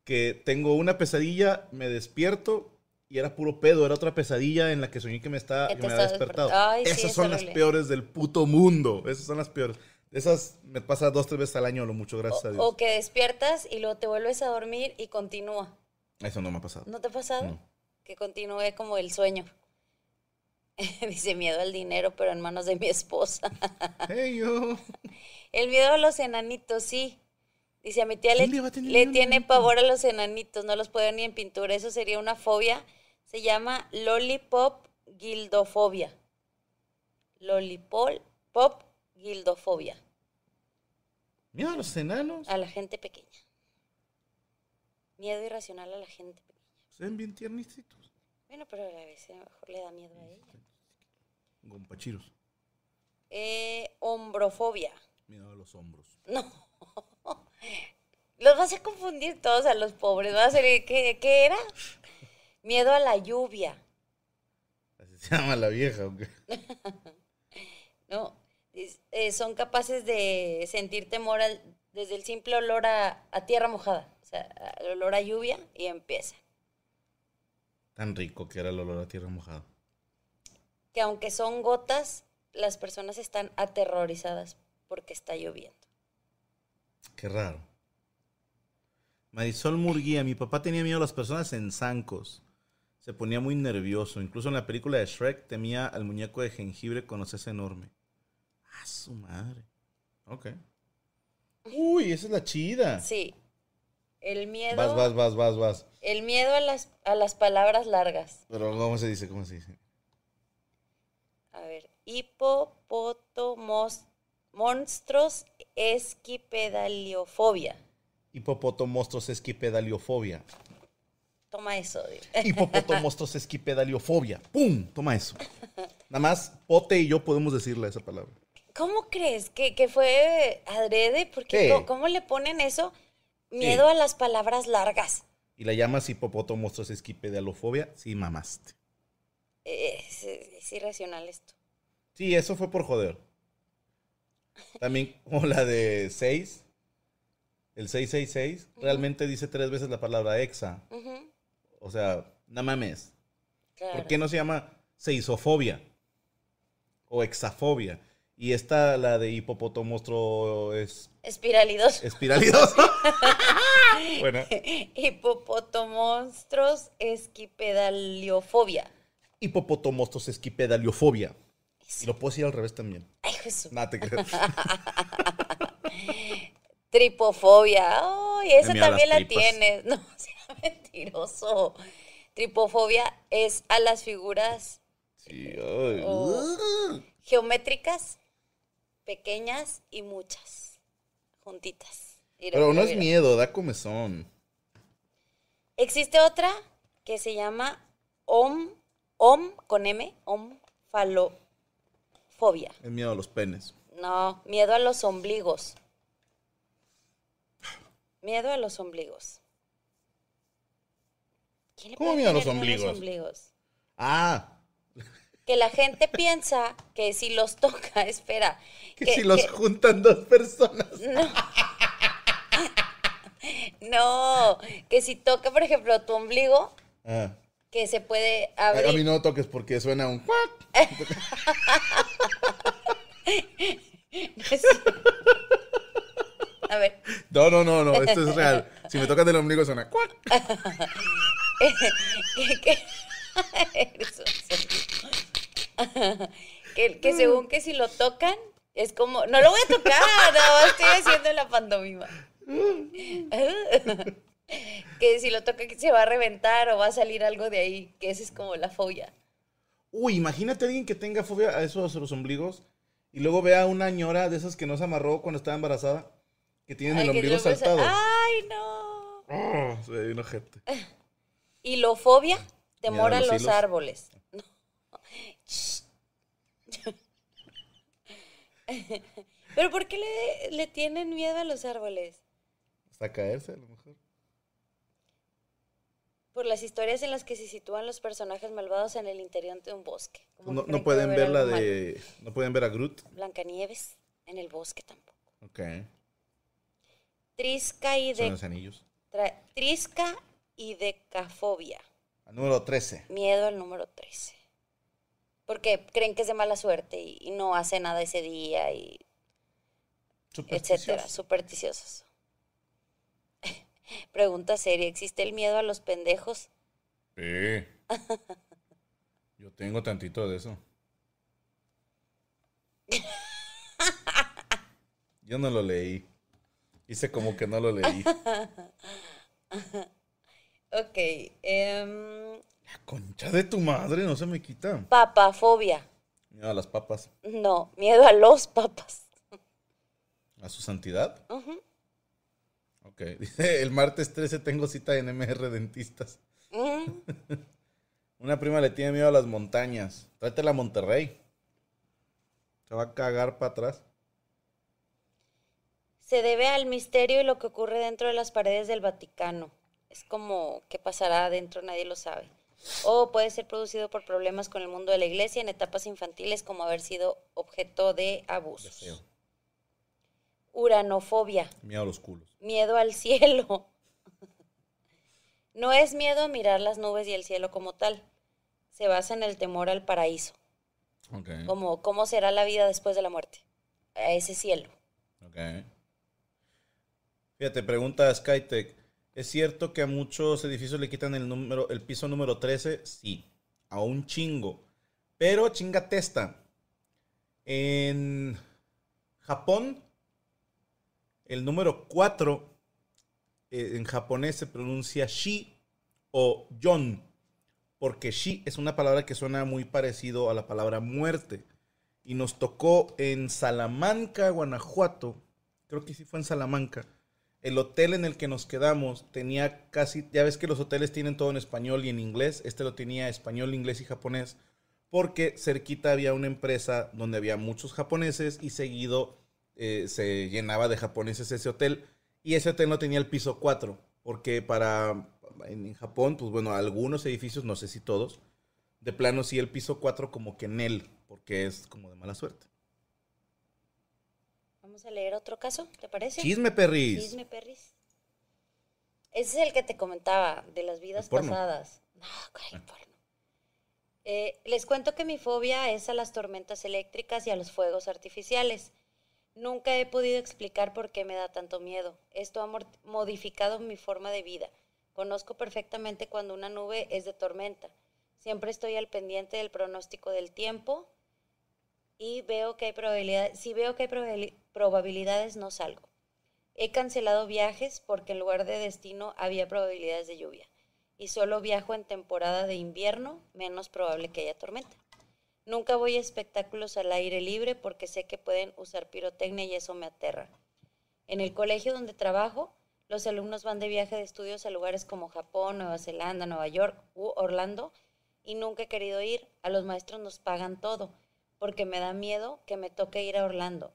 Speaker 3: que tengo una pesadilla, me despierto y era puro pedo, era otra pesadilla en la que soñé que me, está,
Speaker 4: Que
Speaker 3: me había
Speaker 4: estaba
Speaker 3: despertado.
Speaker 4: Ay,
Speaker 3: Esas
Speaker 4: es
Speaker 3: son las peores del puto mundo. Esas son las peores. Esas me pasa dos, tres veces al año, lo mucho, gracias a Dios.
Speaker 4: o que despiertas y luego te vuelves a dormir y continúa.
Speaker 3: Eso no me ha pasado.
Speaker 4: ¿No te ha pasado?
Speaker 3: No.
Speaker 4: Que continúe como el sueño. Dice miedo al dinero, pero en manos de mi esposa.
Speaker 3: Hey, yo.
Speaker 4: El miedo a los enanitos, sí. Dice, a mi tía le,
Speaker 3: ¿Quién le va a tener
Speaker 4: le
Speaker 3: miedo a un
Speaker 4: tiene
Speaker 3: enanito?
Speaker 4: pavor a los enanitos, no los puede ver ni en pintura. Eso sería una fobia. Se llama lollipop guildofobia. Lollipop pop guildofobia.
Speaker 3: Mira a los enanos.
Speaker 4: A la gente pequeña. Miedo irracional a la gente pequeña.
Speaker 3: Se ven bien tiernicitos.
Speaker 4: Bueno, pero a veces a lo mejor le da miedo a ella.
Speaker 3: Gompachiros.
Speaker 4: Eh, hombrofobia.
Speaker 3: Mira a los hombros.
Speaker 4: No. Los vas a confundir todos a los pobres. Va a ¿qué, qué era? Miedo a la lluvia.
Speaker 3: Así se llama la vieja, ¿o qué?
Speaker 4: ¿no? Eh, son capaces de sentir temor al- desde el simple olor a, a tierra mojada. O sea, el olor a lluvia y empieza.
Speaker 3: Tan rico que era el olor a tierra mojada.
Speaker 4: Que aunque son gotas, las personas están aterrorizadas porque está lloviendo.
Speaker 3: Qué raro. Marisol Murguía, mi papá tenía miedo a las personas en zancos. Se ponía muy nervioso. Incluso en la película de Shrek temía al muñeco de jengibre con ese enorme. Ah, su madre. Ok. Uy, esa es la chida.
Speaker 4: Sí. El miedo,
Speaker 3: Vas, vas, vas, vas, vas.
Speaker 4: el miedo a las, a las palabras largas.
Speaker 3: Pero ¿cómo se dice? ¿Cómo se dice?
Speaker 4: A ver, hipopotomos, monstruos, esquipedaliofobia.
Speaker 3: Hipopotomostros esquipedaliofobia.
Speaker 4: Toma eso. dile.
Speaker 3: Hipopotomostros esquipedaliofobia. ¡Pum! Toma eso. Nada más Pote y yo podemos decirle esa palabra.
Speaker 4: ¿Cómo crees que, que fue adrede? Porque
Speaker 3: Sí.
Speaker 4: ¿cómo, cómo le ponen eso? Miedo
Speaker 3: Sí.
Speaker 4: a las palabras largas.
Speaker 3: y la llamas hipopótomostros esquipedalofobia, sí mamaste.
Speaker 4: Eh, Es, es irracional esto.
Speaker 3: Sí, eso fue por joder. También como la de 6, el 666, realmente dice tres veces la palabra exa. O sea, no mames.
Speaker 4: claro.
Speaker 3: ¿Por qué no se llama seisofobia? O exafobia. Y esta, la de hipopótomostro es
Speaker 4: Espiralidos.
Speaker 3: espiralidosa. bueno,
Speaker 4: Hipopotomonstros esquipedaliofobia.
Speaker 3: hipopótomostros esquipedaliofobia. Y lo puedo decir al revés también.
Speaker 4: Ay, Jesús.
Speaker 3: Nada te.
Speaker 4: Tripofobia. Ay, esa también la tienes. No, sea mentiroso. Tripofobia es a las figuras
Speaker 3: Sí, ay.
Speaker 4: Oh. geométricas, pequeñas y muchas. Juntitas.
Speaker 3: Pero no es miedo, da comezón.
Speaker 4: Existe otra que se llama OM, OM con M, omfalofobia.
Speaker 3: Es miedo a los penes.
Speaker 4: No, miedo a los ombligos. Miedo a los ombligos. ¿Quién le
Speaker 3: ¿Cómo
Speaker 4: puede
Speaker 3: miedo a los
Speaker 4: tener
Speaker 3: ombligos?
Speaker 4: ombligos?
Speaker 3: Ah,
Speaker 4: Que la gente piensa que si los toca, espera.
Speaker 3: que, si los juntan dos personas.
Speaker 4: No, que si toca, por ejemplo, tu ombligo,
Speaker 3: Ah.
Speaker 4: que se puede
Speaker 3: A, a mí
Speaker 4: abrir.
Speaker 3: no toques porque suena un.
Speaker 4: A ver,
Speaker 3: No, no, no, no, esto es real. Si me tocas del ombligo suena cuac.
Speaker 4: Eres un zorro. Que, que según que si lo tocan, es como, no lo voy a tocar, no, estoy haciendo la pantomima. que si lo toca que se va a reventar o va a salir algo de ahí, que esa es como la fobia.
Speaker 3: Uy, imagínate a alguien que tenga fobia a esos a los ombligos y luego vea a una ñora de esas que no se amarró cuando estaba embarazada, que tienen el
Speaker 4: que
Speaker 3: ombligo saltado.
Speaker 4: Ay, no.
Speaker 3: Oh, se ve un ojete.
Speaker 4: Hilofobia, temor
Speaker 3: Miedo a
Speaker 4: a
Speaker 3: los
Speaker 4: los
Speaker 3: hilos.
Speaker 4: árboles. No. Pero ¿por qué le, le tienen miedo a los árboles?
Speaker 3: Hasta caerse, a lo mejor.
Speaker 4: Por las historias en las que se sitúan los personajes malvados en el interior de un bosque. Como
Speaker 3: No, pueden ver la de. No pueden ver a Groot.
Speaker 4: Blancanieves en el bosque tampoco.
Speaker 3: Ok.
Speaker 4: Trisca y
Speaker 3: Son los anillos.
Speaker 4: trisca y decafobia.
Speaker 3: Al número 13.
Speaker 4: Miedo al número 13. Porque creen que es de mala suerte y, y no hace nada ese día y etcétera,
Speaker 3: Supersticioso.
Speaker 4: supersticiosos. Pregunta seria, ¿existe el miedo a los pendejos?
Speaker 3: Sí. Yo tengo tantito de eso. Yo no lo leí. Hice como que no lo leí.
Speaker 4: Ok. em,
Speaker 3: La concha de tu madre no se me quita.
Speaker 4: papafobia.
Speaker 3: Miedo a las papas.
Speaker 4: No, miedo a los papas.
Speaker 3: A su santidad.
Speaker 4: Ujú.
Speaker 3: Ok. Dice, el martes 13 tengo cita en MR Dentistas.
Speaker 4: Mm,
Speaker 3: Una prima le tiene miedo a las montañas. Tráetela a Monterrey. Se va a cagar para atrás.
Speaker 4: Se debe al misterio y lo que ocurre dentro de las paredes del Vaticano. Es como qué pasará adentro, nadie lo sabe. O puede ser producido por problemas con el mundo de la iglesia en etapas infantiles como haber sido objeto de abusos.
Speaker 3: Deseo.
Speaker 4: Uranofobia.
Speaker 3: Miedo a los culos.
Speaker 4: Miedo al cielo. No es miedo a mirar las nubes y el cielo como tal. Se basa en el temor al paraíso. Como cómo será la vida después de la muerte. A ese cielo.
Speaker 3: Fíjate, pregunta Skytech. ¿Es cierto que a muchos edificios le quitan el número, el piso número 13? Sí. A un chingo. Pero chinga testa. En Japón, el número 4 eh, en japonés se pronuncia shi o yon. Porque shi es una palabra que suena muy parecido a la palabra muerte. Y nos tocó en Salamanca, Guanajuato. Creo que sí fue en Salamanca. El hotel en el que nos quedamos tenía casi, ya ves que los hoteles tienen todo en español y en inglés. Este lo tenía español, inglés y japonés. Porque cerquita había una empresa donde había muchos japoneses y seguido eh, se llenaba de japoneses ese hotel. Y ese hotel no tenía el piso 4. Porque para en, Japón, pues bueno, algunos edificios, no sé si todos, de plano sí el piso 4 como que en él, porque es como de mala suerte.
Speaker 4: Vamos a leer otro caso, ¿te parece?
Speaker 3: Chisme, perris.
Speaker 4: Chisme, perris. Ese es el que te comentaba, de las vidas
Speaker 3: El
Speaker 4: pasadas. No, ¿cuál porno? Eh, les cuento que mi fobia es a las tormentas eléctricas y a los fuegos artificiales. Nunca he podido explicar por qué me da tanto miedo. Esto ha modificado mi forma de vida. Conozco perfectamente cuando una nube es de tormenta. Siempre estoy al pendiente del pronóstico del tiempo y veo que hay probabilidades. Si veo que hay probabilidades, no salgo. He cancelado viajes porque en lugar de destino había probabilidades de lluvia. Y solo viajo en temporada de invierno, menos probable que haya tormenta. Nunca voy a espectáculos al aire libre porque sé que pueden usar pirotecnia y eso me aterra. En el colegio donde trabajo, los alumnos van de viaje de estudios a lugares como Japón, Nueva Zelanda, Nueva York u Orlando y nunca he querido ir. A los maestros nos pagan todo porque me da miedo que me toque ir a Orlando.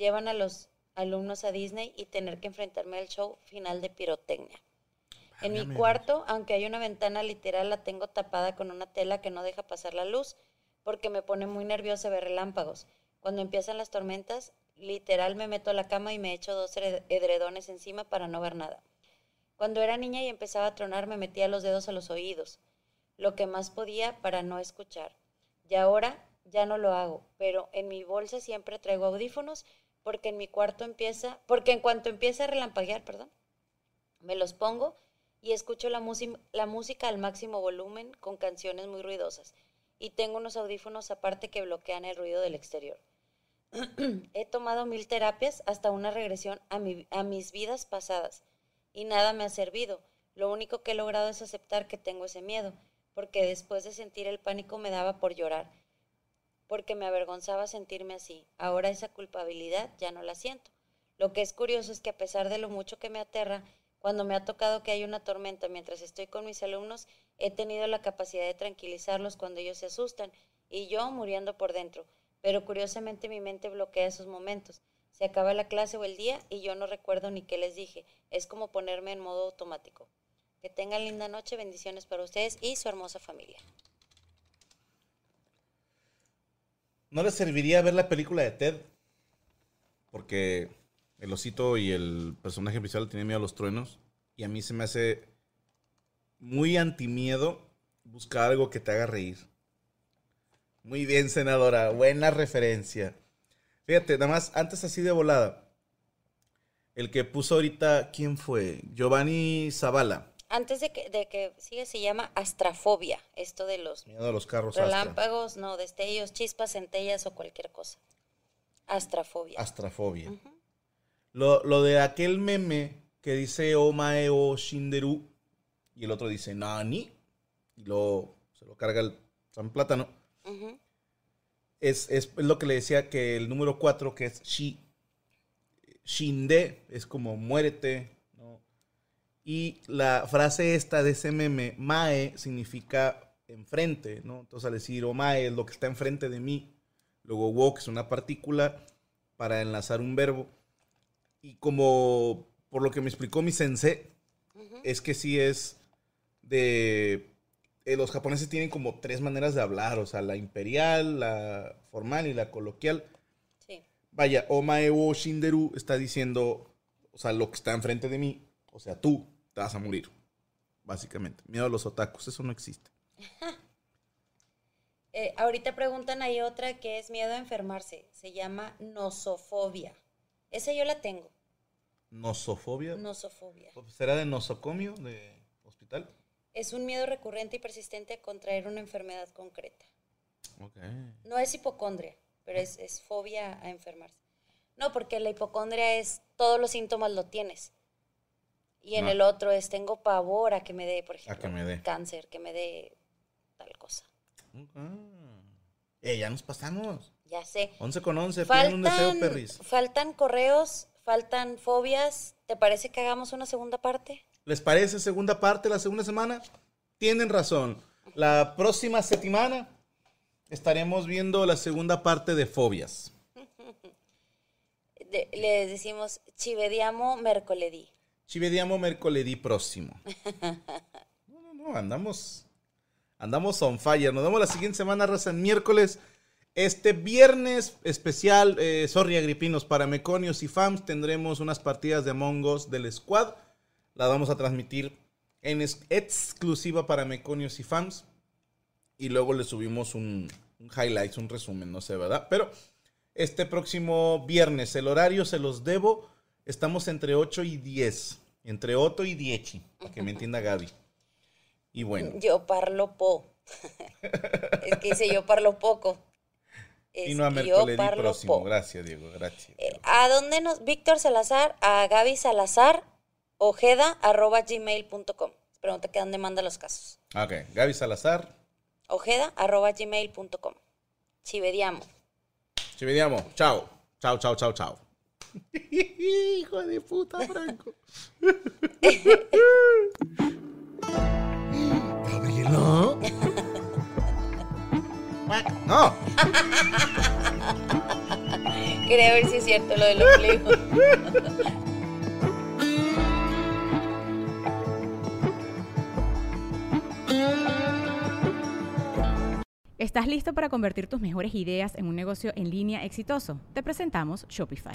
Speaker 4: Llevan a los alumnos a Disney y tener que enfrentarme al show final de pirotecnia. En mi cuarto, aunque hay una ventana literal, la tengo tapada con una tela que no deja pasar la luz porque me pone muy nerviosa ver relámpagos. Cuando empiezan las tormentas, literal me meto a la cama y me echo dos ed- edredones encima para no ver nada. Cuando era niña y empezaba a tronar, me metía los dedos a los oídos, lo que más podía para no escuchar. Y ahora ya no lo hago, pero en mi bolsa siempre traigo audífonos porque en mi cuarto empieza, porque en cuanto empieza a relampaguear, perdón, me los pongo y escucho la, la música al máximo volumen con canciones muy ruidosas. Y tengo unos audífonos aparte que bloquean el ruido del exterior. He tomado mil terapias hasta una regresión a mis vidas pasadas y nada me ha servido. Lo único que he logrado es aceptar que tengo ese miedo, porque después de sentir el pánico me daba por llorar, porque me avergonzaba sentirme así. Ahora esa culpabilidad ya no la siento. Lo que es curioso es que a pesar de lo mucho que me aterra, cuando me ha tocado que hay una tormenta mientras estoy con mis alumnos, he tenido la capacidad de tranquilizarlos cuando ellos se asustan y yo muriendo por dentro. Pero curiosamente mi mente bloquea esos momentos. Se acaba la clase o el día y yo no recuerdo ni qué les dije. Es como ponerme en modo automático. Que tengan linda noche, bendiciones para ustedes y su hermosa familia.
Speaker 3: ¿No les serviría ver la película de Ted? Porque el osito y el personaje principal tienen miedo a los truenos. Y a mí se me hace muy antimiedo buscar algo que te haga reír. Muy bien, senadora. Buena referencia. Fíjate, nada más, antes así de volada. El que puso ahorita, ¿quién fue? Giovanni Zavala.
Speaker 4: Antes de que, de que siga, se llama astrafobia, esto de los
Speaker 3: Miedo a los carros. Astra.
Speaker 4: relámpagos, no, destellos, chispas, centellas o cualquier cosa. Astrafobia.
Speaker 3: Astrafobia. lo, lo de aquel meme que dice Omae o Shinderu y el otro dice Nani y luego se lo carga el San Plátano.
Speaker 4: Ujú.
Speaker 3: Es, es lo que le decía que el número 4, que es Shi, Shinde, es como muérete. Y la frase esta de ese meme, Mae, significa enfrente. ¿no? Entonces al decir Omae es lo que está enfrente de mí. Luego wo, que es una partícula, para enlazar un verbo. Y como por lo que me explicó mi sensei, es que sí es de... eh, los japoneses tienen como tres maneras de hablar, o sea, la imperial, la formal y la coloquial.
Speaker 4: Sí.
Speaker 3: Vaya, Omae wo Shinderu está diciendo, o sea, lo que está enfrente de mí, o sea, tú te vas a morir, básicamente. Miedo a los otakus, eso no existe.
Speaker 4: Eh, ahorita preguntan ahí otra que es miedo a enfermarse. Se llama nosofobia. Esa yo la tengo.
Speaker 3: Nosofobia.
Speaker 4: Nosofobia.
Speaker 3: ¿Será de nosocomio, de hospital?
Speaker 4: Es un miedo recurrente y persistente a contraer una enfermedad concreta.
Speaker 3: Ok.
Speaker 4: No es hipocondria, pero es, es fobia a enfermarse. No, porque la hipocondria es todos los síntomas lo tienes. Y en
Speaker 3: No.
Speaker 4: el otro es tengo pavor a que me dé, por ejemplo,
Speaker 3: que me dé.
Speaker 4: cáncer, que me dé tal cosa.
Speaker 3: Eh, ya nos pasamos.
Speaker 4: Ya sé.
Speaker 3: 11 con 11, piden un deseo,
Speaker 4: Faltan,
Speaker 3: perris.
Speaker 4: faltan correos, faltan fobias. ¿Te parece que hagamos una segunda parte?
Speaker 3: ¿Les parece segunda parte la segunda semana? Tienen razón. La próxima semana estaremos viendo la segunda parte de fobias.
Speaker 4: Les decimos chivediamo mercoledì.
Speaker 3: Ci vediamo mercoledì próximo. No, andamos. Andamos on fire. Nos vemos la siguiente semana, raza, en miércoles. Este viernes especial, eh, sorry agripinos, para meconios y fans, tendremos unas partidas de Among del Squad. La vamos a transmitir en exclusiva para meconios y fans. Y luego le subimos un, un highlights, un resumen, no sé, ¿verdad? Pero este próximo viernes, el horario se los debo. Estamos entre 8 y 10. Entre 8 y 10, para que me entienda Gaby. Y bueno,
Speaker 4: Yo parlo po. es que dice yo parlo poco.
Speaker 3: y
Speaker 4: Es
Speaker 3: no a Mercoledí próximo.
Speaker 4: po.
Speaker 3: Gracias, Diego, gracias.
Speaker 4: Eh, ¿A dónde nos, Víctor Salazar, a Gaby Salazar, ojeda, arroba gmail.com? Pregunta que dónde manda los casos.
Speaker 3: Ok, Gaby Salazar,
Speaker 4: Ojeda, arroba gmail.com. Si vediamo.
Speaker 3: ci vediamo. Chao, chao, chao, chao, chao. Hijo de puta, Franco. Gabriela. No.
Speaker 4: Quería ver si es cierto lo del ombligo.
Speaker 2: ¿Estás listo para convertir tus mejores ideas en un negocio en línea exitoso? Te presentamos Shopify.